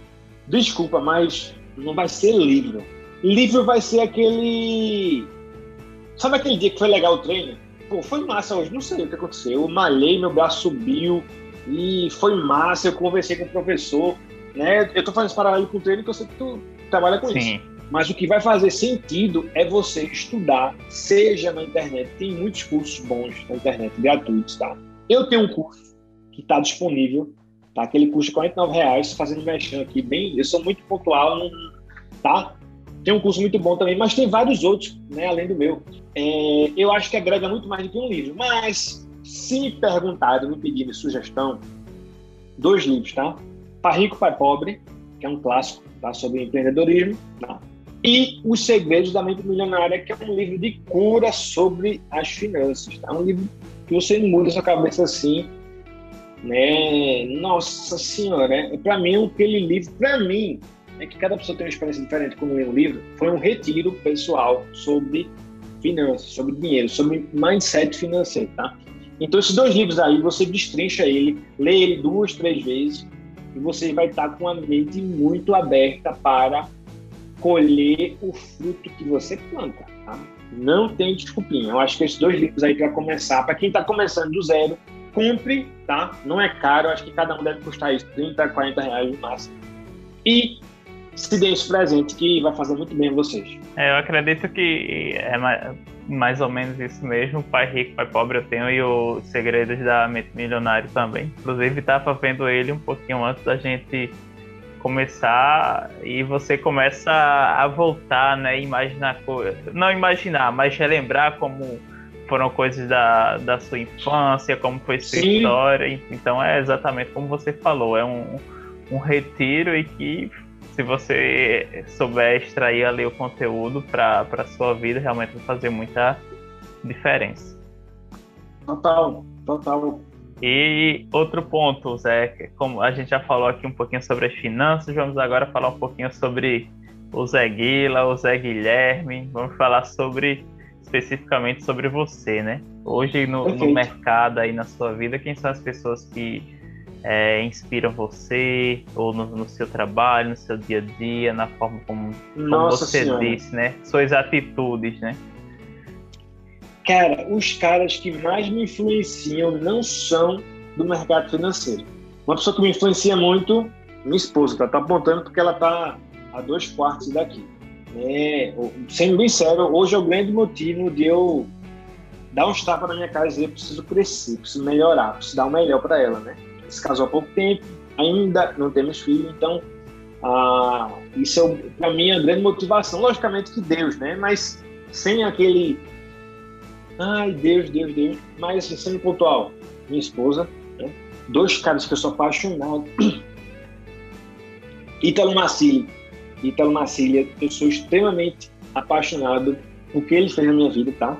desculpa, mas não vai ser livro. Livro vai ser aquele. Sabe aquele dia que foi legal o treino? Pô, foi massa hoje, não sei o que aconteceu. Eu malhei, meu braço subiu e foi massa. Eu conversei com o professor, né? Eu tô fazendo esse paralelo com o treino que eu sei que tu trabalha com Sim. isso. Mas o que vai fazer sentido é você estudar, seja na internet. Tem muitos cursos bons na internet, gratuitos, tá? Eu tenho um curso que está disponível, tá? Aquele curso de 49 reais, fazendo mexendo aqui, bem. Eu sou muito pontual, tá? Tem um curso muito bom também, mas tem vários outros, né, além do meu. É, eu acho que agrega muito mais do que um livro. Mas, se me perguntarem, me pedirem sugestão, dois livros, tá? Pai Rico, Pai Pobre, que é um clássico tá? sobre empreendedorismo, tá? e Os Segredos da Mente Milionária, que é um livro de cura sobre as finanças. Tá? Um livro que você muda sua cabeça assim, né? Nossa Senhora, é, para mim, aquele livro, para mim, é que cada pessoa tem uma experiência diferente quando lê um livro, foi um retiro pessoal sobre finanças, sobre dinheiro, sobre mindset financeiro, tá? Então, esses dois livros aí, você destrincha ele, lê ele duas, três vezes, e você vai estar com a mente muito aberta para colher o fruto que você planta, tá? Não tem desculpinha. Eu acho que esses dois livros aí para começar, para quem está começando do zero, compre, tá? Não é caro, acho que cada um deve custar isso, 30, 40 reais no máximo. E se dê esse presente que vai fazer muito bem a vocês. É, eu acredito que é mais, mais ou menos isso mesmo. Pai rico, pai pobre eu tenho e o Segredos da Mente Milionário também. Inclusive estava vendo ele um pouquinho antes da gente começar e você começa a voltar, né, imaginar coisas, não imaginar, mas relembrar como foram coisas da, da sua infância, como foi sua Sim. história. Então é exatamente como você falou, é um, um retiro e que se você souber extrair ali o conteúdo para a sua vida, realmente vai fazer muita diferença. Total, total. E outro ponto, Zé, como a gente já falou aqui um pouquinho sobre as finanças, vamos agora falar um pouquinho sobre o Zé Guila, o Zé Guilherme, vamos falar sobre especificamente sobre você, né? Hoje no, no mercado aí na sua vida, quem são as pessoas que é, inspiram você, ou no, no, seu trabalho, no seu dia a dia, na forma como, como você senhora. disse, né? Suas atitudes, né? Cara, os caras que mais me influenciam não são do mercado financeiro. Uma pessoa que me influencia muito, minha esposa, tá, tá apontando porque ela tá a dois quartos daqui. É, sendo bem sério, hoje é o grande motivo de eu dar uns tapas na minha cara e dizer preciso crescer, preciso melhorar, preciso dar o melhor para ela, né? Se casou há pouco tempo, ainda não temos filho, então ah, isso é para mim a grande motivação. Logicamente que Deus, né? Mas sem aquele ai Deus, Deus, Deus, mas assim, sendo pontual, minha esposa, né? dois caras que eu sou apaixonado, Ítalo Marcílio, Ítalo Marcília, eu sou extremamente apaixonado por que ele fez na minha vida, tá?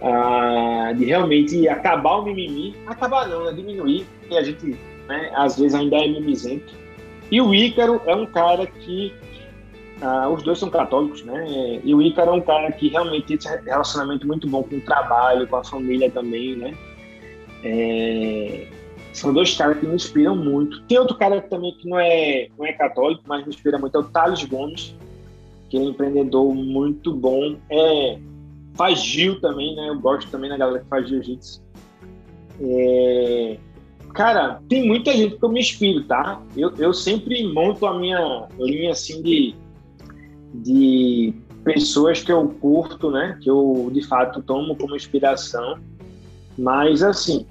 Ah, de realmente acabar o mimimi, acabar não, né? diminuir, e a gente né, às vezes ainda é mimizento. E o Ícaro é um cara que, ah, os dois são católicos, né? E o Ícaro é um cara que realmente tem esse relacionamento muito bom com o trabalho, com a família também, né? É, são dois caras que me inspiram muito. Tem outro cara também que não é, não é católico, mas me inspira muito, é o Thales Gomes, que é um empreendedor muito bom. É, Faz Gil também, né? Eu gosto também da galera que faz jiu-jitsu. É... Cara, tem muita gente que eu me inspiro, tá? Eu, eu sempre monto a minha linha assim de, de pessoas que eu curto, né? Que eu de fato tomo como inspiração. Mas assim,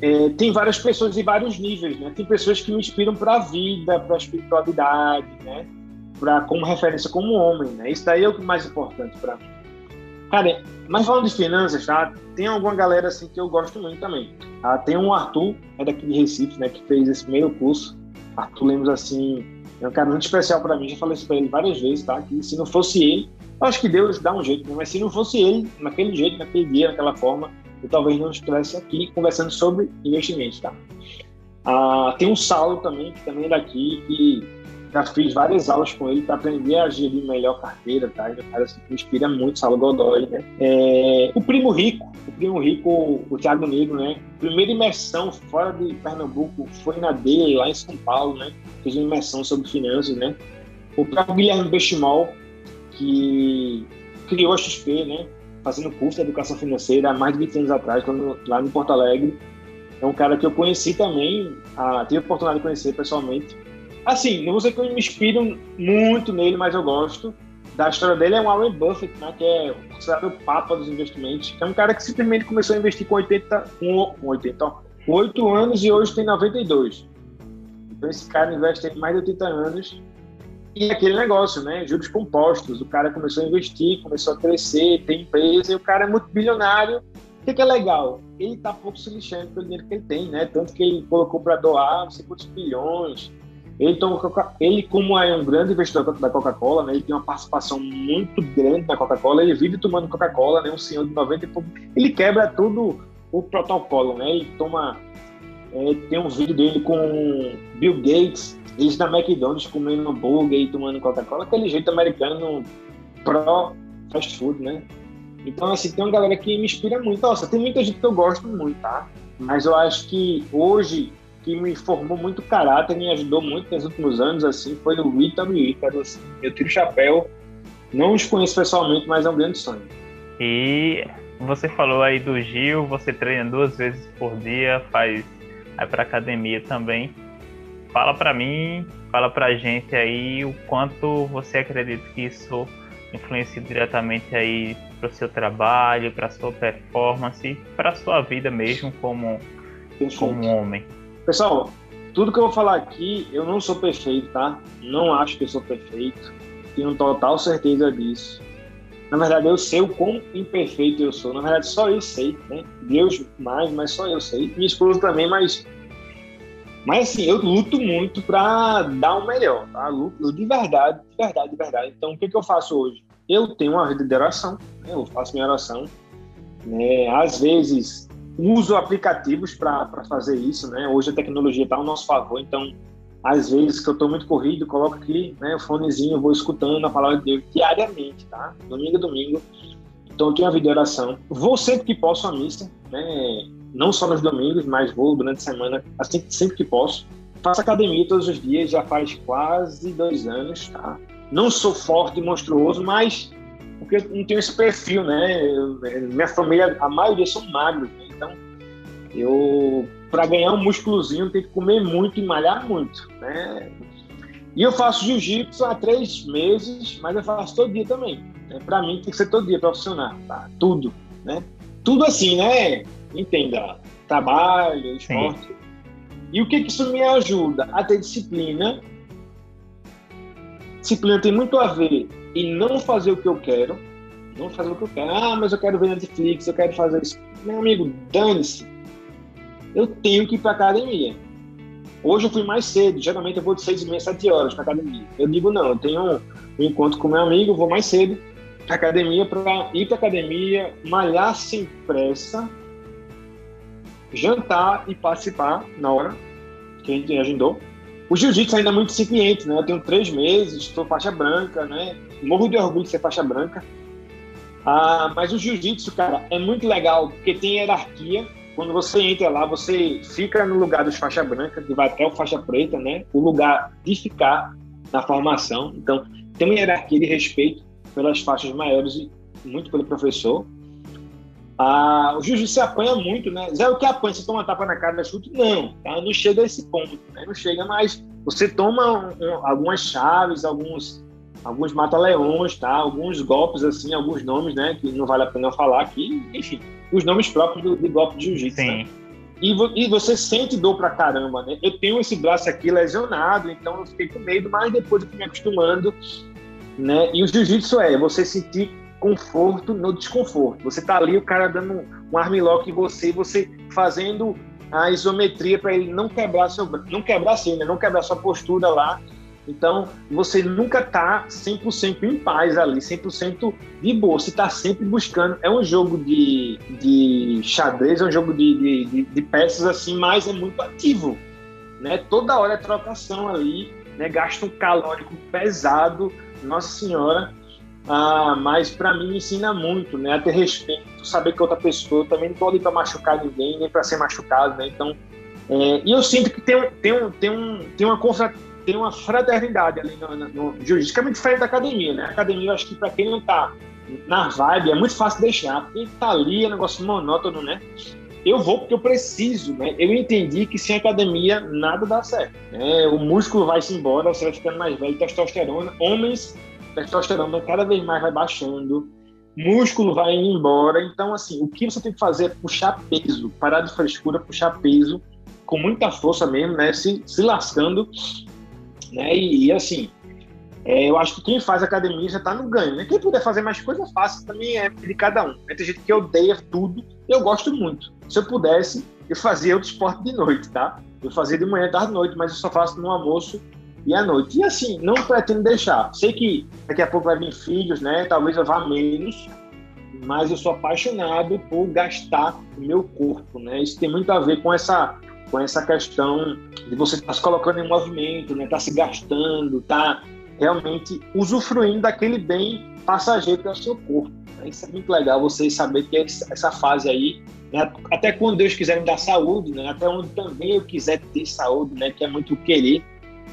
é, tem várias pessoas de vários níveis, né? Tem pessoas que me inspiram para a vida, para a espiritualidade, né? Para como referência como homem, né? Isso daí é o mais importante para mim. Cara, mas falando de finanças, tá? Tem alguma galera assim que eu gosto muito também. Ah, tem um Arthur, é daqui de Recife, né, que fez esse primeiro curso. Arthur Lemos, assim, é um cara muito especial para mim. Já falei isso para ele várias vezes, tá? Que se não fosse ele, eu acho que Deus dá um jeito, né? mas se não fosse ele, naquele jeito, naquele dia, naquela forma, eu talvez não estivesse aqui conversando sobre investimentos, tá? Ah, tem um Saulo também, que também é daqui, que já fiz várias aulas com ele para aprender a gerir melhor carteira, tá? Ele é um cara assim, que inspira muito, Saulo Godoy, né? É, o Primo Rico, o Primo Rico, o Thiago Negro, né? Primeira imersão fora de Pernambuco foi na dele, lá em São Paulo, né? Fiz uma imersão sobre finanças, né? O próprio Guilherme Bestimol, que criou a XP, né? Fazendo curso de educação financeira há mais de 20 anos atrás, quando, lá no Porto Alegre. É um cara que eu conheci também, a, tive a oportunidade de conhecer pessoalmente Assim, não vou dizer que eu me inspiro muito nele, mas eu gosto. Da história dele é o Warren Buffett, né, que é considerado o papa dos investimentos. É um cara que simplesmente começou a investir com 80, com 80, ó, com 8 anos e hoje tem 92. Então esse cara investe mais de 80 anos E aquele negócio, né? Juros compostos. O cara começou a investir, começou a crescer, tem empresa, e o cara é muito bilionário. O que, que é legal? Ele tá pouco se lixando pelo dinheiro que ele tem, né? Tanto que ele colocou para doar não sei quantos bilhões. Ele, toma, ele, como é um grande investidor da Coca-Cola, né? Ele tem uma participação muito grande na Coca-Cola. Ele vive tomando Coca-Cola, né? Um senhor de 90 e pouco. Ele quebra tudo o protocolo, né? Ele toma... É, tem um vídeo dele com Bill Gates, eles na McDonald's comendo hambúrguer e tomando Coca-Cola, aquele jeito americano pró fast food, né? Então, assim, tem uma galera que me inspira muito. Nossa, tem muita gente que eu gosto muito, tá? Mas eu acho que hoje, que me formou muito caráter, me ajudou muito nos últimos anos, assim, foi o Ítalo e Ícaro. Assim. Eu tiro o chapéu, não os conheço pessoalmente, mas é um grande sonho. E você falou aí do Gil, você treina duas vezes por dia, faz vai para academia também. Fala para mim, fala pra gente aí o quanto você acredita que isso influencia diretamente aí para o seu trabalho, para sua performance, para sua vida mesmo como como homem. Pessoal, tudo que eu vou falar aqui, eu não sou perfeito, tá? Não acho que eu sou perfeito. Tenho total certeza disso. Na verdade, eu sei o quão imperfeito eu sou. Na verdade, só eu sei, né? Deus mais, mas só eu sei. Minha esposa também, mas mas assim, eu luto muito para dar o melhor, tá? Luto de verdade, de verdade, de verdade. Então, o que, que eu faço hoje? Eu tenho uma vida de oração, né? eu faço minha oração. Né? Às vezes, uso aplicativos para fazer isso, né? Hoje a tecnologia está ao nosso favor, então, às vezes que eu estou muito corrido, coloco aqui né, o fonezinho, vou escutando a palavra de Deus diariamente, tá? Domingo a domingo. Então, eu tenho uma vida de oração. Vou sempre que posso à missa, né? não só nos domingos, mas vou durante a semana, assim, sempre que posso. Faço academia todos os dias, já faz quase dois anos, tá? Não sou forte e monstruoso, mas porque não tenho esse perfil, né? Eu, minha família, a maioria são magros, né? Eu para ganhar um músculozinho tem que comer muito e malhar muito, né? E eu faço jiu-jitsu há três meses, mas eu faço todo dia também. Né? Para mim tem que ser todo dia profissional, tá? Tudo, né? Tudo assim, né? entenda, trabalho, esporte. Sim. E o que, que isso me ajuda? A ter disciplina. Disciplina tem muito a ver em não fazer o que eu quero. Não fazer o que eu quero. Ah, mas eu quero ver Netflix, eu quero fazer isso. Meu amigo, dane-se. Eu tenho que ir para academia. Hoje eu fui mais cedo. Geralmente eu vou de seis e meia, sete horas para academia. Eu digo não, eu tenho um encontro com meu amigo, vou mais cedo para academia para ir para academia, malhar sem pressa, jantar e participar na hora que a gente agendou. O jiu-jitsu ainda é muito incipiente, né? Eu tenho três meses, estou faixa branca, né? Morro de orgulho de ser faixa branca. Ah, mas o jiu-jitsu, cara, é muito legal porque tem hierarquia. Quando você entra lá, você fica no lugar dos faixa branca, que vai até o faixa preta, né? O lugar de ficar na formação. Então, tem uma hierarquia de respeito pelas faixas maiores e muito pelo professor. Ah, o jiu-jitsu apanha muito, né? Zé, o que apanha? Você toma tapa na cara da chute? Não, tá? não chega a esse ponto, né? não chega, mas você toma um, um, algumas chaves, alguns, alguns mata-leões, tá? alguns golpes, assim, alguns nomes, né? Que não vale a pena falar aqui, enfim, os nomes próprios do, de golpe de jiu-jitsu. Né? E, vo, e, você sente dor pra caramba, né? Eu tenho esse braço aqui lesionado, então eu fiquei com medo, mas depois eu fui me acostumando, né? E o jiu-jitsu é você sentir conforto no desconforto. Você tá ali, o cara dando um armlock em você, você fazendo a isometria para ele não quebrar seu não quebrar assim, né? Não quebrar sua postura lá. Então, você nunca tá 100% em paz ali, 100% de boa. Você tá sempre buscando. É um jogo de, de xadrez, é um jogo de, de, de peças assim, mas é muito ativo. Né? Toda hora é trocação ali, né? um calórico pesado. Nossa Senhora, ah, mas para mim ensina muito, né? A ter respeito, saber que outra pessoa também não pode ir para machucar ninguém, nem para ser machucado, né? Então, é, e eu sinto que tem, tem, tem, um, tem, uma, tem uma fraternidade ali no, no, no muito diferente da academia, né? A academia, eu acho que para quem não tá na vibe, é muito fácil deixar. Quem tá ali é um negócio monótono, né? Eu vou porque eu preciso, né? Eu entendi que sem academia nada dá certo. Né? O músculo vai se embora, você vai ficando mais velho, testosterona. Homens testosterona cada vez mais vai baixando, músculo vai indo embora. Então, assim, o que você tem que fazer é puxar peso, parar de frescura, puxar peso com muita força mesmo, né? Se, se lascando, né? E, e assim, é, eu acho que quem faz academia já está no ganho. Né? Quem puder fazer mais coisa, faça também é de cada um. Né? Tem gente que odeia tudo, eu gosto muito. Se eu pudesse, eu fazia outro esporte de noite, tá? Eu fazia de manhã, tarde, noite, mas eu só faço no almoço e à noite. E assim, não pretendo deixar. Sei que daqui a pouco vai vir filhos, né? Talvez eu vá menos, mas eu sou apaixonado por gastar o meu corpo, né? Isso tem muito a ver com essa com essa questão de você estar tá se colocando em movimento, né? Tá se gastando, tá realmente usufruindo daquele bem passageiro que é o seu corpo. Né? Isso é muito legal, você saber que essa fase aí, né? até quando Deus quiser me dar saúde, né? até onde também eu quiser ter saúde, né? que é muito querer,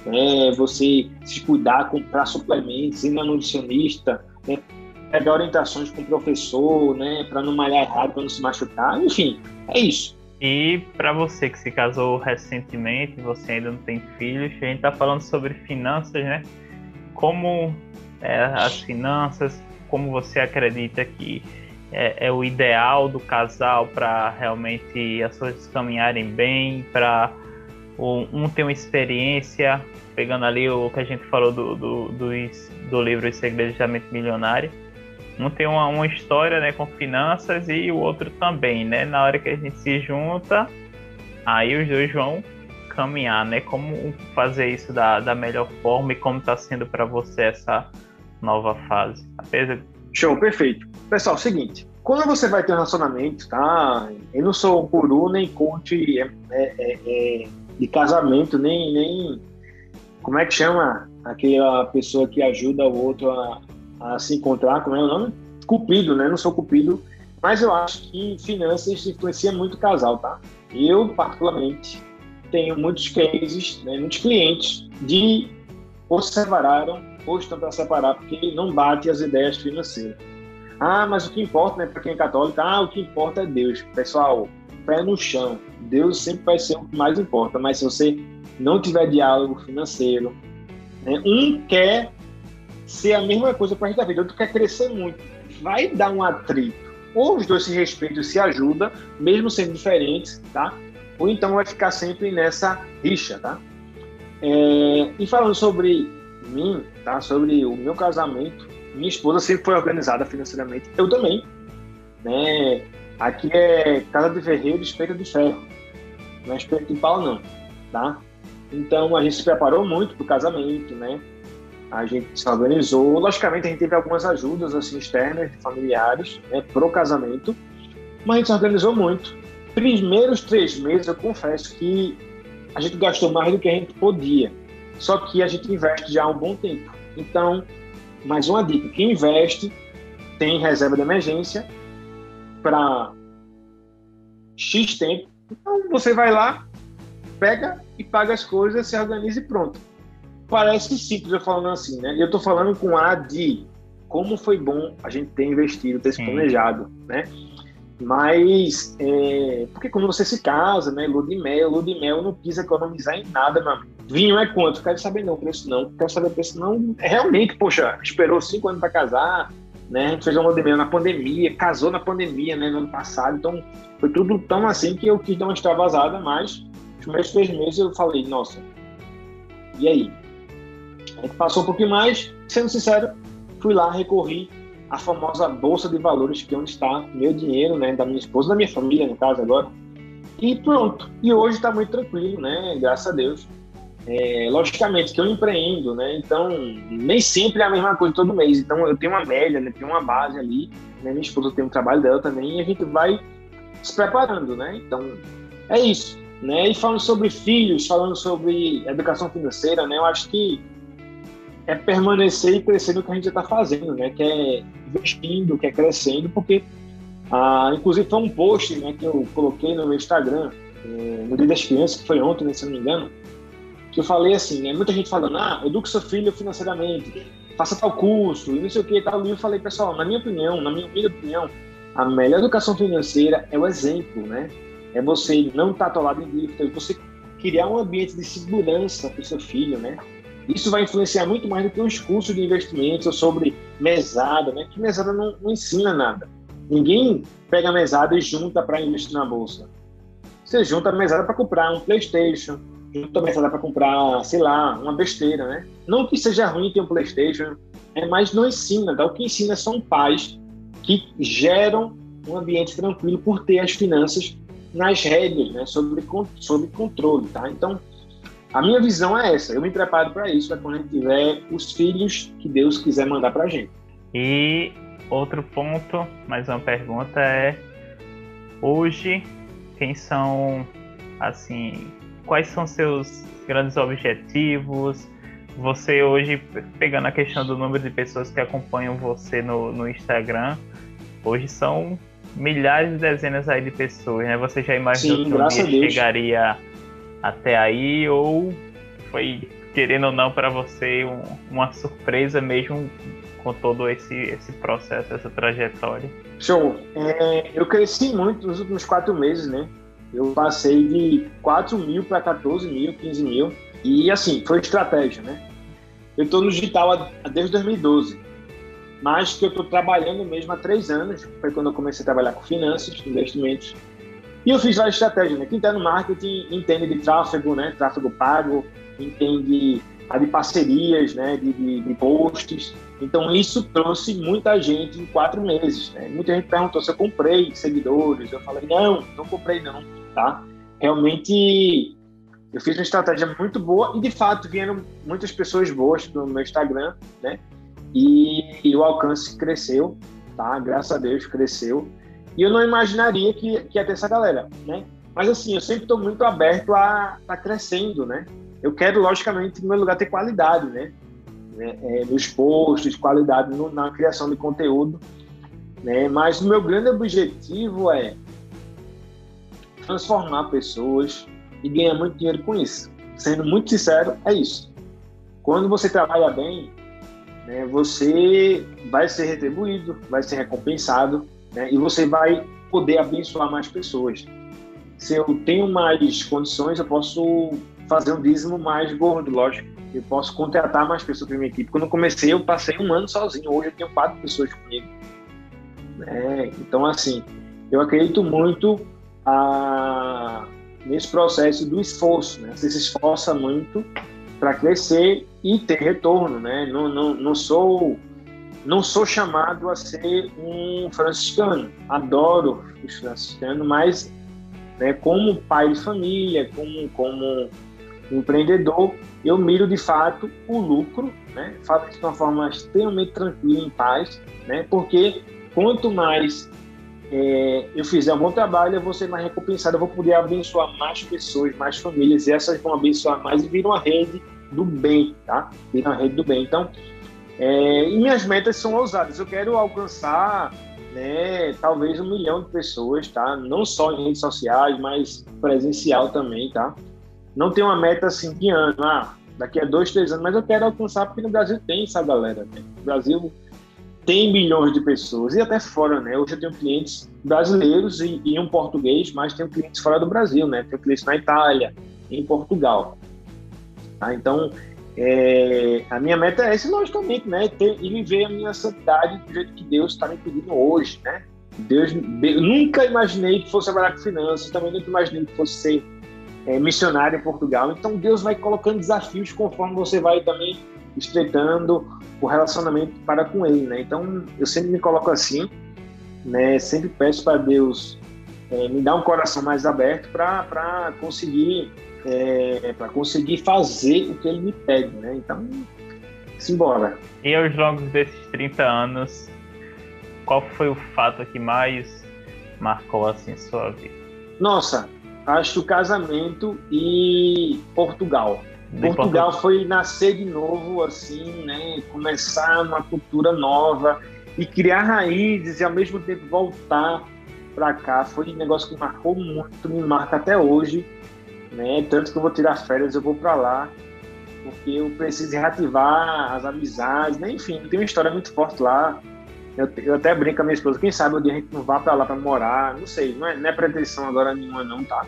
né? você se cuidar, comprar suplementos, ir na nutricionista, né? pegar orientações com o professor, né? para não malhar errado, para não se machucar, enfim, é isso. E para você que se casou recentemente, você ainda não tem filhos, a gente está falando sobre finanças, né? como é, as finanças, como você acredita que é, é o ideal do casal para realmente as coisas caminharem bem, para um ter uma experiência, pegando ali o que a gente falou do, do, do, do livro Os Segredos da Mente Milionária, um tem uma, uma história né, com finanças e o outro também, né? Na hora que a gente se junta, aí os dois vão caminhar, né? Como fazer isso da, da melhor forma e como está sendo para você essa nova fase. Apesar... Show, perfeito. Pessoal, seguinte, quando você vai ter um relacionamento, tá? Eu não sou guru nem coach é, é, é, é, de casamento, nem, nem. Como é que chama aquela pessoa que ajuda o outro a, a se encontrar? Como é o nome? Cupido, né? Não sou cupido, mas eu acho que finanças influencia muito o casal, tá? Eu, particularmente, tenho muitos cases, né, muitos clientes de ou se separaram ou estão para separar porque não bate as ideias financeiras. Ah, mas o que importa, né, para quem é católico, ah, o que importa é Deus. Pessoal, pé no chão. Deus sempre vai ser o que mais importa, mas se você não tiver diálogo financeiro, né, um quer ser a mesma coisa para a gente da vida, outro quer crescer muito. Vai dar um atrito. Ou os dois se respeitam e se ajudam, mesmo sendo diferentes, tá? ou então vai ficar sempre nessa rixa, tá? É, e falando sobre mim, tá? Sobre o meu casamento, minha esposa sempre foi organizada financeiramente, eu também, né? Aqui é casa de ferreiro, espeto de ferro, não é espeto de pau não, tá? Então a gente se preparou muito para o casamento, né? A gente se organizou, logicamente a gente teve algumas ajudas assim externas, familiares, né, pro casamento, mas a gente se organizou muito primeiros três meses, eu confesso que a gente gastou mais do que a gente podia. Só que a gente investe já há um bom tempo. Então, mais uma dica: quem investe tem reserva de emergência para X tempo. Então, você vai lá, pega e paga as coisas, se organiza e pronto. Parece simples eu falando assim, né? Eu estou falando com a de como foi bom a gente ter investido, ter se planejado, né? Mas, é, porque quando você se casa, né, lua de mel, lua de mel não quis economizar em nada, amigo. Vinho é quanto? Quero saber não, preço não. Quero saber preço não. É, realmente, poxa, esperou cinco anos para casar, né? A gente fez uma lua de mel na pandemia, casou na pandemia, né, no ano passado. Então, foi tudo tão assim que eu quis dar uma extravasada, mas os primeiros três meses eu falei, nossa, e aí? A gente passou um pouquinho mais, sendo sincero, fui lá, recorri a famosa bolsa de valores, que é onde está meu dinheiro, né, da minha esposa, da minha família, no caso agora. E pronto. E hoje está muito tranquilo, né, graças a Deus. É, logicamente que eu empreendo, né, então nem sempre é a mesma coisa todo mês. Então eu tenho uma média, né, tenho uma base ali. Né, minha esposa tem um trabalho dela também e a gente vai se preparando, né. Então é isso. Né? E falando sobre filhos, falando sobre educação financeira, né, eu acho que é permanecer e crescer no que a gente está fazendo, né? Que é investindo, que é crescendo, porque, ah, inclusive, foi um post né, que eu coloquei no meu Instagram, eh, no Dia das Crianças, que foi ontem, né, se não me engano, que eu falei assim, né? Muita gente falando, ah, eduque seu filho financeiramente, faça tal curso, e não sei o que tal. E eu falei, pessoal, na minha opinião, na minha opinião, a melhor educação financeira é o exemplo, né? É você não estar tá atolado em dívida, você criar um ambiente de segurança para o seu filho, né? Isso vai influenciar muito mais do que os cursos de investimentos sobre mesada, né? Que mesada não, não ensina nada. Ninguém pega a mesada e junta para investir na bolsa. Você junta a mesada para comprar um PlayStation, juntou mesada para comprar, sei lá, uma besteira, né? Não que seja ruim ter um PlayStation, é, mas não ensina, tá? O que ensina são pais que geram um ambiente tranquilo por ter as finanças nas rédeas, né? Sobre, sobre controle, tá? Então, a minha visão é essa. Eu me preparo para isso, é quando a gente tiver os filhos que Deus quiser mandar para a gente. E outro ponto, mais uma pergunta é: hoje, quem são, assim, quais são seus grandes objetivos? Você hoje, pegando a questão do número de pessoas que acompanham você no, no Instagram, hoje são milhares de dezenas aí de pessoas, né? Você já imaginou Sim, que um dia chegaria até aí ou foi querendo ou não para você um, uma surpresa mesmo com todo esse esse processo, essa trajetória? Show. É, eu cresci muito nos últimos quatro meses, né? Eu passei de 4 mil para 14 mil, 15 mil. E assim, foi estratégia, né? Eu estou no digital desde 2012, mas que eu estou trabalhando mesmo há três anos. Foi quando eu comecei a trabalhar com finanças, investimentos. E eu fiz várias estratégias, né? Quem está no marketing entende de tráfego, né? Tráfego pago, entende de parcerias, né? De, de, de posts. Então isso trouxe muita gente em quatro meses. Né? Muita gente perguntou se eu comprei seguidores. Eu falei não, não comprei não, tá? Realmente eu fiz uma estratégia muito boa e de fato vieram muitas pessoas boas no meu Instagram, né? E, e o alcance cresceu, tá? Graças a Deus cresceu. E eu não imaginaria que, que ia ter essa galera, né? Mas assim, eu sempre estou muito aberto a estar tá crescendo, né? Eu quero, logicamente, no meu lugar ter qualidade, né? É, nos posts, qualidade no, na criação de conteúdo, né? Mas o meu grande objetivo é transformar pessoas e ganhar muito dinheiro com isso. Sendo muito sincero, é isso. Quando você trabalha bem, né, você vai ser retribuído, vai ser recompensado, né, e você vai poder abençoar mais pessoas. Se eu tenho mais condições, eu posso fazer um dízimo mais gordo, lógico. Eu posso contratar mais pessoas para minha equipe. Quando eu comecei, eu passei um ano sozinho. Hoje eu tenho quatro pessoas comigo. Né? Então, assim, eu acredito muito a, nesse processo do esforço. Né? Você se esforça muito para crescer e ter retorno. Né? Não, não, não sou não sou chamado a ser um franciscano. Adoro os franciscanos, mas né, como pai de família, como, como empreendedor, eu miro de fato o lucro, né? Faço isso de uma forma extremamente tranquila, em paz, né? Porque quanto mais é, eu fizer um bom trabalho, eu vou ser mais recompensado, eu vou poder abençoar mais pessoas, mais famílias, e essas vão abençoar mais e viram uma rede do bem, tá? Viram uma rede do bem. Então, é, e minhas metas são ousadas. Eu quero alcançar, né, talvez um milhão de pessoas, tá? Não só em redes sociais, mas presencial também, tá? Não tem uma meta assim de ano, ah, daqui a dois, três anos, mas eu quero alcançar porque no Brasil tem essa galera, né? No Brasil tem milhões de pessoas e até fora, né? Hoje eu tenho clientes brasileiros e, e um português, mas tenho clientes fora do Brasil, né? Tenho clientes na Itália, em Portugal. Tá? Então, é, a minha meta é essa, logicamente, né? Ter, e viver a minha santidade do jeito que Deus está me pedindo hoje, né? Deus, eu nunca imaginei que fosse trabalhar com finanças, também nunca imaginei que fosse ser é, missionário em Portugal. Então Deus vai colocando desafios conforme você vai também estreitando o relacionamento para com Ele, né? Então eu sempre me coloco assim, né? Sempre peço para Deus é, me dar um coração mais aberto para conseguir é, para conseguir fazer o que Ele me pede, né? Então simbora. E aos longos desses 30 anos, qual foi o fato que mais marcou assim sua vida? Nossa, acho que o casamento e Portugal. De Portugal, Portugal foi nascer de novo, assim, né? Começar uma cultura nova e criar raízes e ao mesmo tempo voltar para cá. Foi um negócio que marcou muito, me marca até hoje, né? Tanto que eu vou tirar férias, eu vou para lá, porque eu preciso reativar as amizades, né? Enfim, tem uma história muito forte lá. Eu, eu até brinco com a minha esposa, quem sabe um dia a gente não vá para lá para morar, não sei, não é, não é pretensão agora nenhuma não, tá?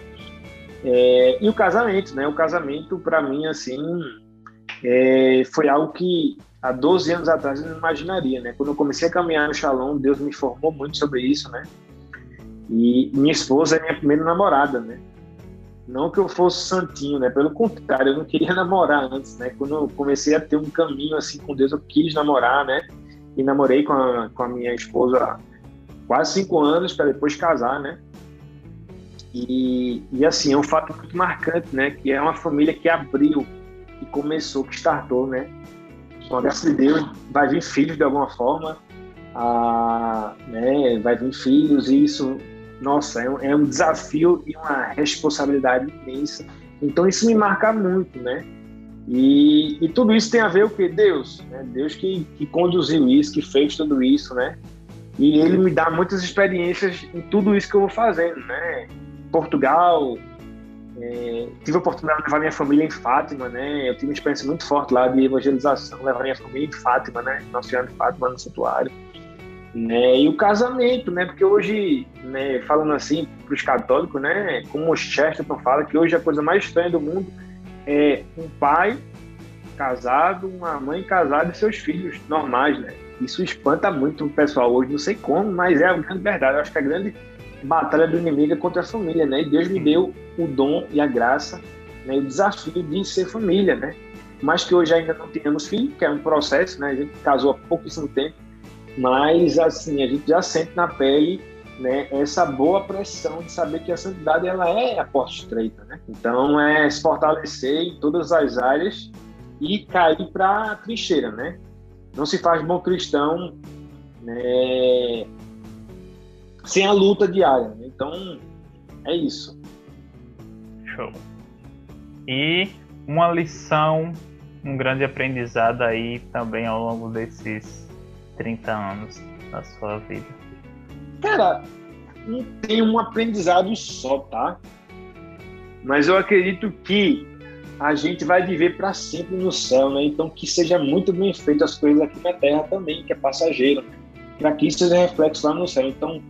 É, e o casamento, né? O casamento, para mim, assim, é, foi algo que há 12 anos atrás eu não imaginaria, né? Quando eu comecei a caminhar no Shalom, Deus me informou muito sobre isso, né? E minha esposa é minha primeira namorada, né? Não que eu fosse santinho, né? Pelo contrário, eu não queria namorar antes, né? Quando eu comecei a ter um caminho assim com Deus, eu quis namorar, né? E namorei com a, com a minha esposa quase cinco anos para depois casar, né? E, e assim, é um fato muito marcante, né? Que é uma família que abriu, que começou, que startou, né? Com a graça de Deus, vai vir filhos de alguma forma, a, né? Vai vir filhos e isso, nossa, é um, é um desafio e uma responsabilidade imensa. Então isso me marca muito, né? E, e, tudo isso tem a ver com o que? Deus, né? Deus que, que conduziu isso, que fez tudo isso, né? E ele me dá muitas experiências em tudo isso que eu vou fazendo, né? Portugal, é, tive a oportunidade de levar minha família em Fátima, né? Eu tive uma experiência muito forte lá de evangelização, levar minha família em Fátima, né? Nossa Senhora de Fátima no santuário. Né? E o casamento, né? Porque hoje, né, falando assim para os católicos, né? Como o Chesterton fala, que hoje a coisa mais estranha do mundo é um pai casado, uma mãe casada e seus filhos normais, né? Isso espanta muito o pessoal hoje, não sei como, mas é a grande verdade. Eu acho que a grande batalha do inimigo é contra a família, né? E Deus me deu o dom e a graça, né? o desafio de ser família, né? Mas que hoje ainda não temos filho, que é um processo, né? A gente casou há pouquíssimo tempo, mas assim, a gente já sente na pele né, essa boa pressão de saber que a santidade ela é a porta estreita, né? Então é se fortalecer em todas as áreas e cair para a trincheira, né? Não se faz bom cristão né, sem a luta diária. Né? Então, é isso. Show. E uma lição, um grande aprendizado aí também ao longo desses 30 anos da sua vida. Cara, não tem um aprendizado só, tá? Mas eu acredito que a gente vai viver para sempre no céu, né? Então que seja muito bem feito as coisas aqui na Terra também, que é passageiro, para que isso seja reflexo lá no céu. Então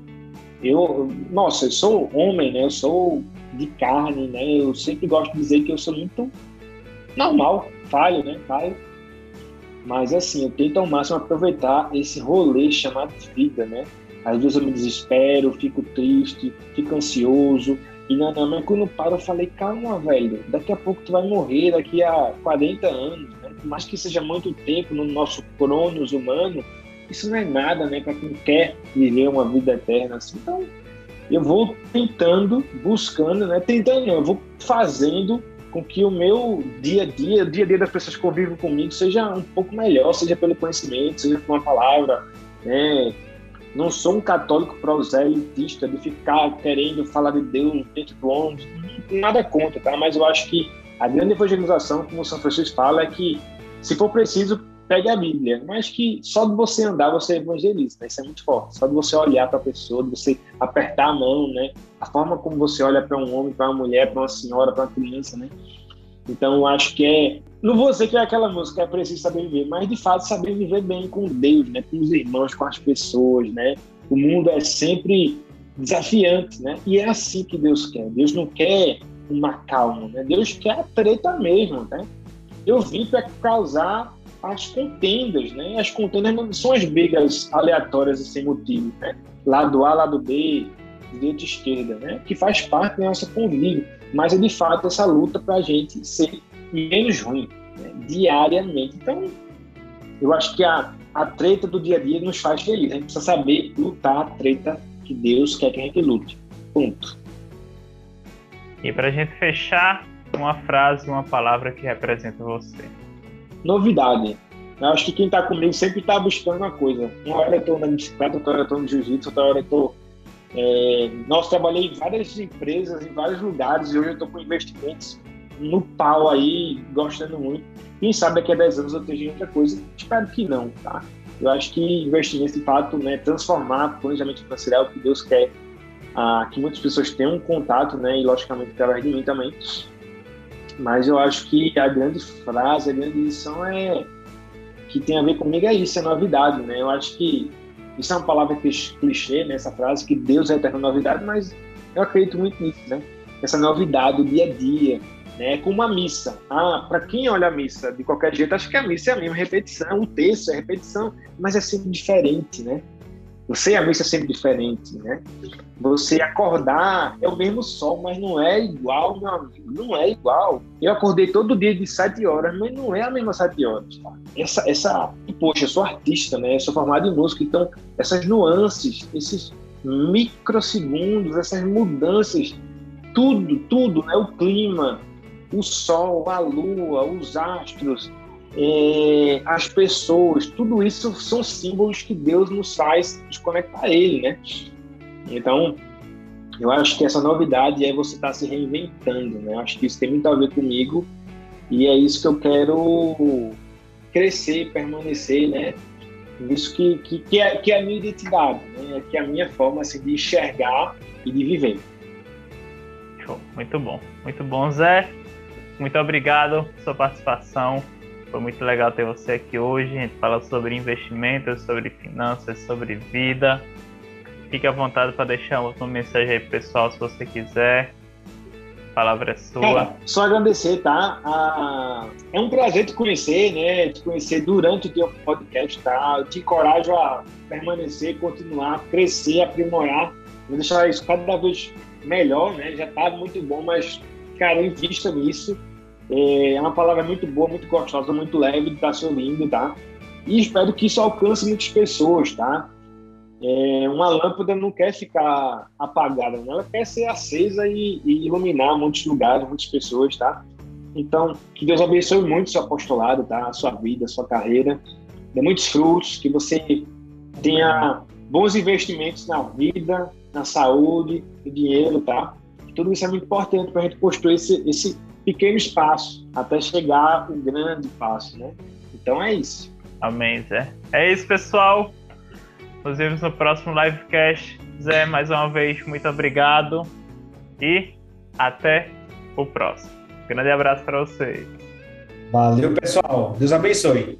eu, nossa, eu sou homem, né? Eu sou de carne, né? Eu sempre gosto de dizer que eu sou muito normal, falho, né? Falho. Mas assim, eu tento ao máximo aproveitar esse rolê chamado vida, né? Às vezes eu me desespero, fico triste, fico ansioso, e não, não, mas quando eu paro, eu falei, calma, velho, daqui a pouco tu vai morrer, daqui a 40 anos, né? Mais que seja muito tempo no nosso cronos humano, isso não é nada, né, para quem quer viver uma vida eterna. Assim. Então, eu vou tentando, buscando, né? Tentando não, eu vou fazendo com que o meu dia a dia, o dia a dia das pessoas que convivem comigo seja um pouco melhor, seja pelo conhecimento, seja por uma palavra, né? Não sou um católico proselitista de ficar querendo falar de Deus dentro do ônibus, nada contra, tá? Mas eu acho que a grande evangelização, como o São Francisco fala, é que se for preciso, pegue a Bíblia, mas que só de você andar você é evangelista, isso é muito forte. Só de você olhar para a pessoa, de você apertar a mão, né? A forma como você olha para um homem, para uma mulher, para uma senhora, para uma criança, né? Então acho que é, não vou dizer que é aquela música é preciso saber viver, mas de fato saber viver bem com Deus, né? Com os irmãos, com as pessoas, né? O mundo é sempre desafiante, né? E é assim que Deus quer. Deus não quer uma calma, né? Deus quer a treta mesmo, né? Eu vim para causar as contendas, né? As contendas não são as brigas aleatórias e sem motivo, né? Lado A, lado B, direita e esquerda, né? Que faz parte da nossa convívio, mas é de fato essa luta para a gente ser menos ruim, né? diariamente. Então, eu acho que a, a treta do dia a dia nos faz feliz. A gente precisa saber lutar a treta que Deus quer que a gente lute. Ponto. E para a gente fechar, uma frase, uma palavra que representa você novidade. Eu acho que quem está comigo sempre está buscando uma coisa. Uma hora eu estou na bicicleta, outra hora eu estou no jiu-jitsu, outra hora eu estou. É... Nossa, trabalhei em várias empresas, em vários lugares, e hoje eu estou com investimentos no pau aí, gostando muito. Quem sabe daqui a 10 anos eu esteja em outra coisa? Espero que não, tá? Eu acho que investimento, de fato, né, transformar planejamento financeiro é o que Deus quer ah, que muitas pessoas tenham um contato, né, e logicamente através de mim também, mas eu acho que a grande frase, a grande lição é que tem a ver comigo é isso, é novidade, né? Eu acho que isso é uma palavra clichê, né? Essa frase que Deus é a eterna novidade, mas eu acredito muito nisso, né? Essa novidade, o dia a dia, né? Com uma missa. Ah, para quem olha a missa de qualquer jeito, acho que a missa é a mesma repetição, o texto é repetição, mas é sempre diferente, né? Você a missa é sempre diferente, né? Você acordar é o mesmo sol, mas não é igual, meu amigo. Não é igual. Eu acordei todo dia de sete horas, mas não é a mesma sete horas. Tá? Essa, essa, poxa, eu sou artista, né? Eu sou formado em música, então essas nuances, esses microsegundos, essas mudanças, tudo, tudo, né? O clima, o sol, a lua, os astros, é, as pessoas, tudo isso são símbolos que Deus nos faz nos conectar a Ele, né? Então, eu acho que essa novidade é você estar tá se reinventando, né? Eu acho que isso tem muito a ver comigo e é isso que eu quero crescer, permanecer, né? Isso que, que, que, é, que é a minha identidade, né? que é a minha forma assim, de enxergar e de viver. Show. Muito bom. Muito bom, Zé. Muito obrigado pela sua participação. Foi muito legal ter você aqui hoje. A gente fala sobre investimentos, sobre finanças, sobre vida. Fique à vontade para deixar uma mensagem aí pessoal se você quiser. A palavra é sua. Cara, só agradecer, tá? Ah, é um prazer te conhecer, né? Te conhecer durante o teu podcast, tá? Eu te encorajo a permanecer, continuar, crescer, aprimorar. Vou deixar isso cada vez melhor, né? Já tá muito bom, mas, cara, invista nisso é uma palavra muito boa, muito gostosa, muito leve de estar se ouvindo, tá? E espero que isso alcance muitas pessoas, tá? É, uma lâmpada não quer ficar apagada, né? ela quer ser acesa e, e, iluminar muitos lugares, muitas pessoas, tá? Então, que Deus abençoe muito seu apostolado, tá? A sua vida, a sua carreira, dê muitos frutos, que você tenha bons investimentos na vida, na saúde, no dinheiro, tá? Tudo isso é muito importante para a gente construir esse, esse pequeno espaço até chegar o grande passo, né? Então é isso. Amém, Zé. É isso, pessoal. Nos vemos no próximo livecast. Zé, mais uma vez, muito obrigado e até o próximo. Grande abraço para vocês. Valeu, pessoal. Deus abençoe.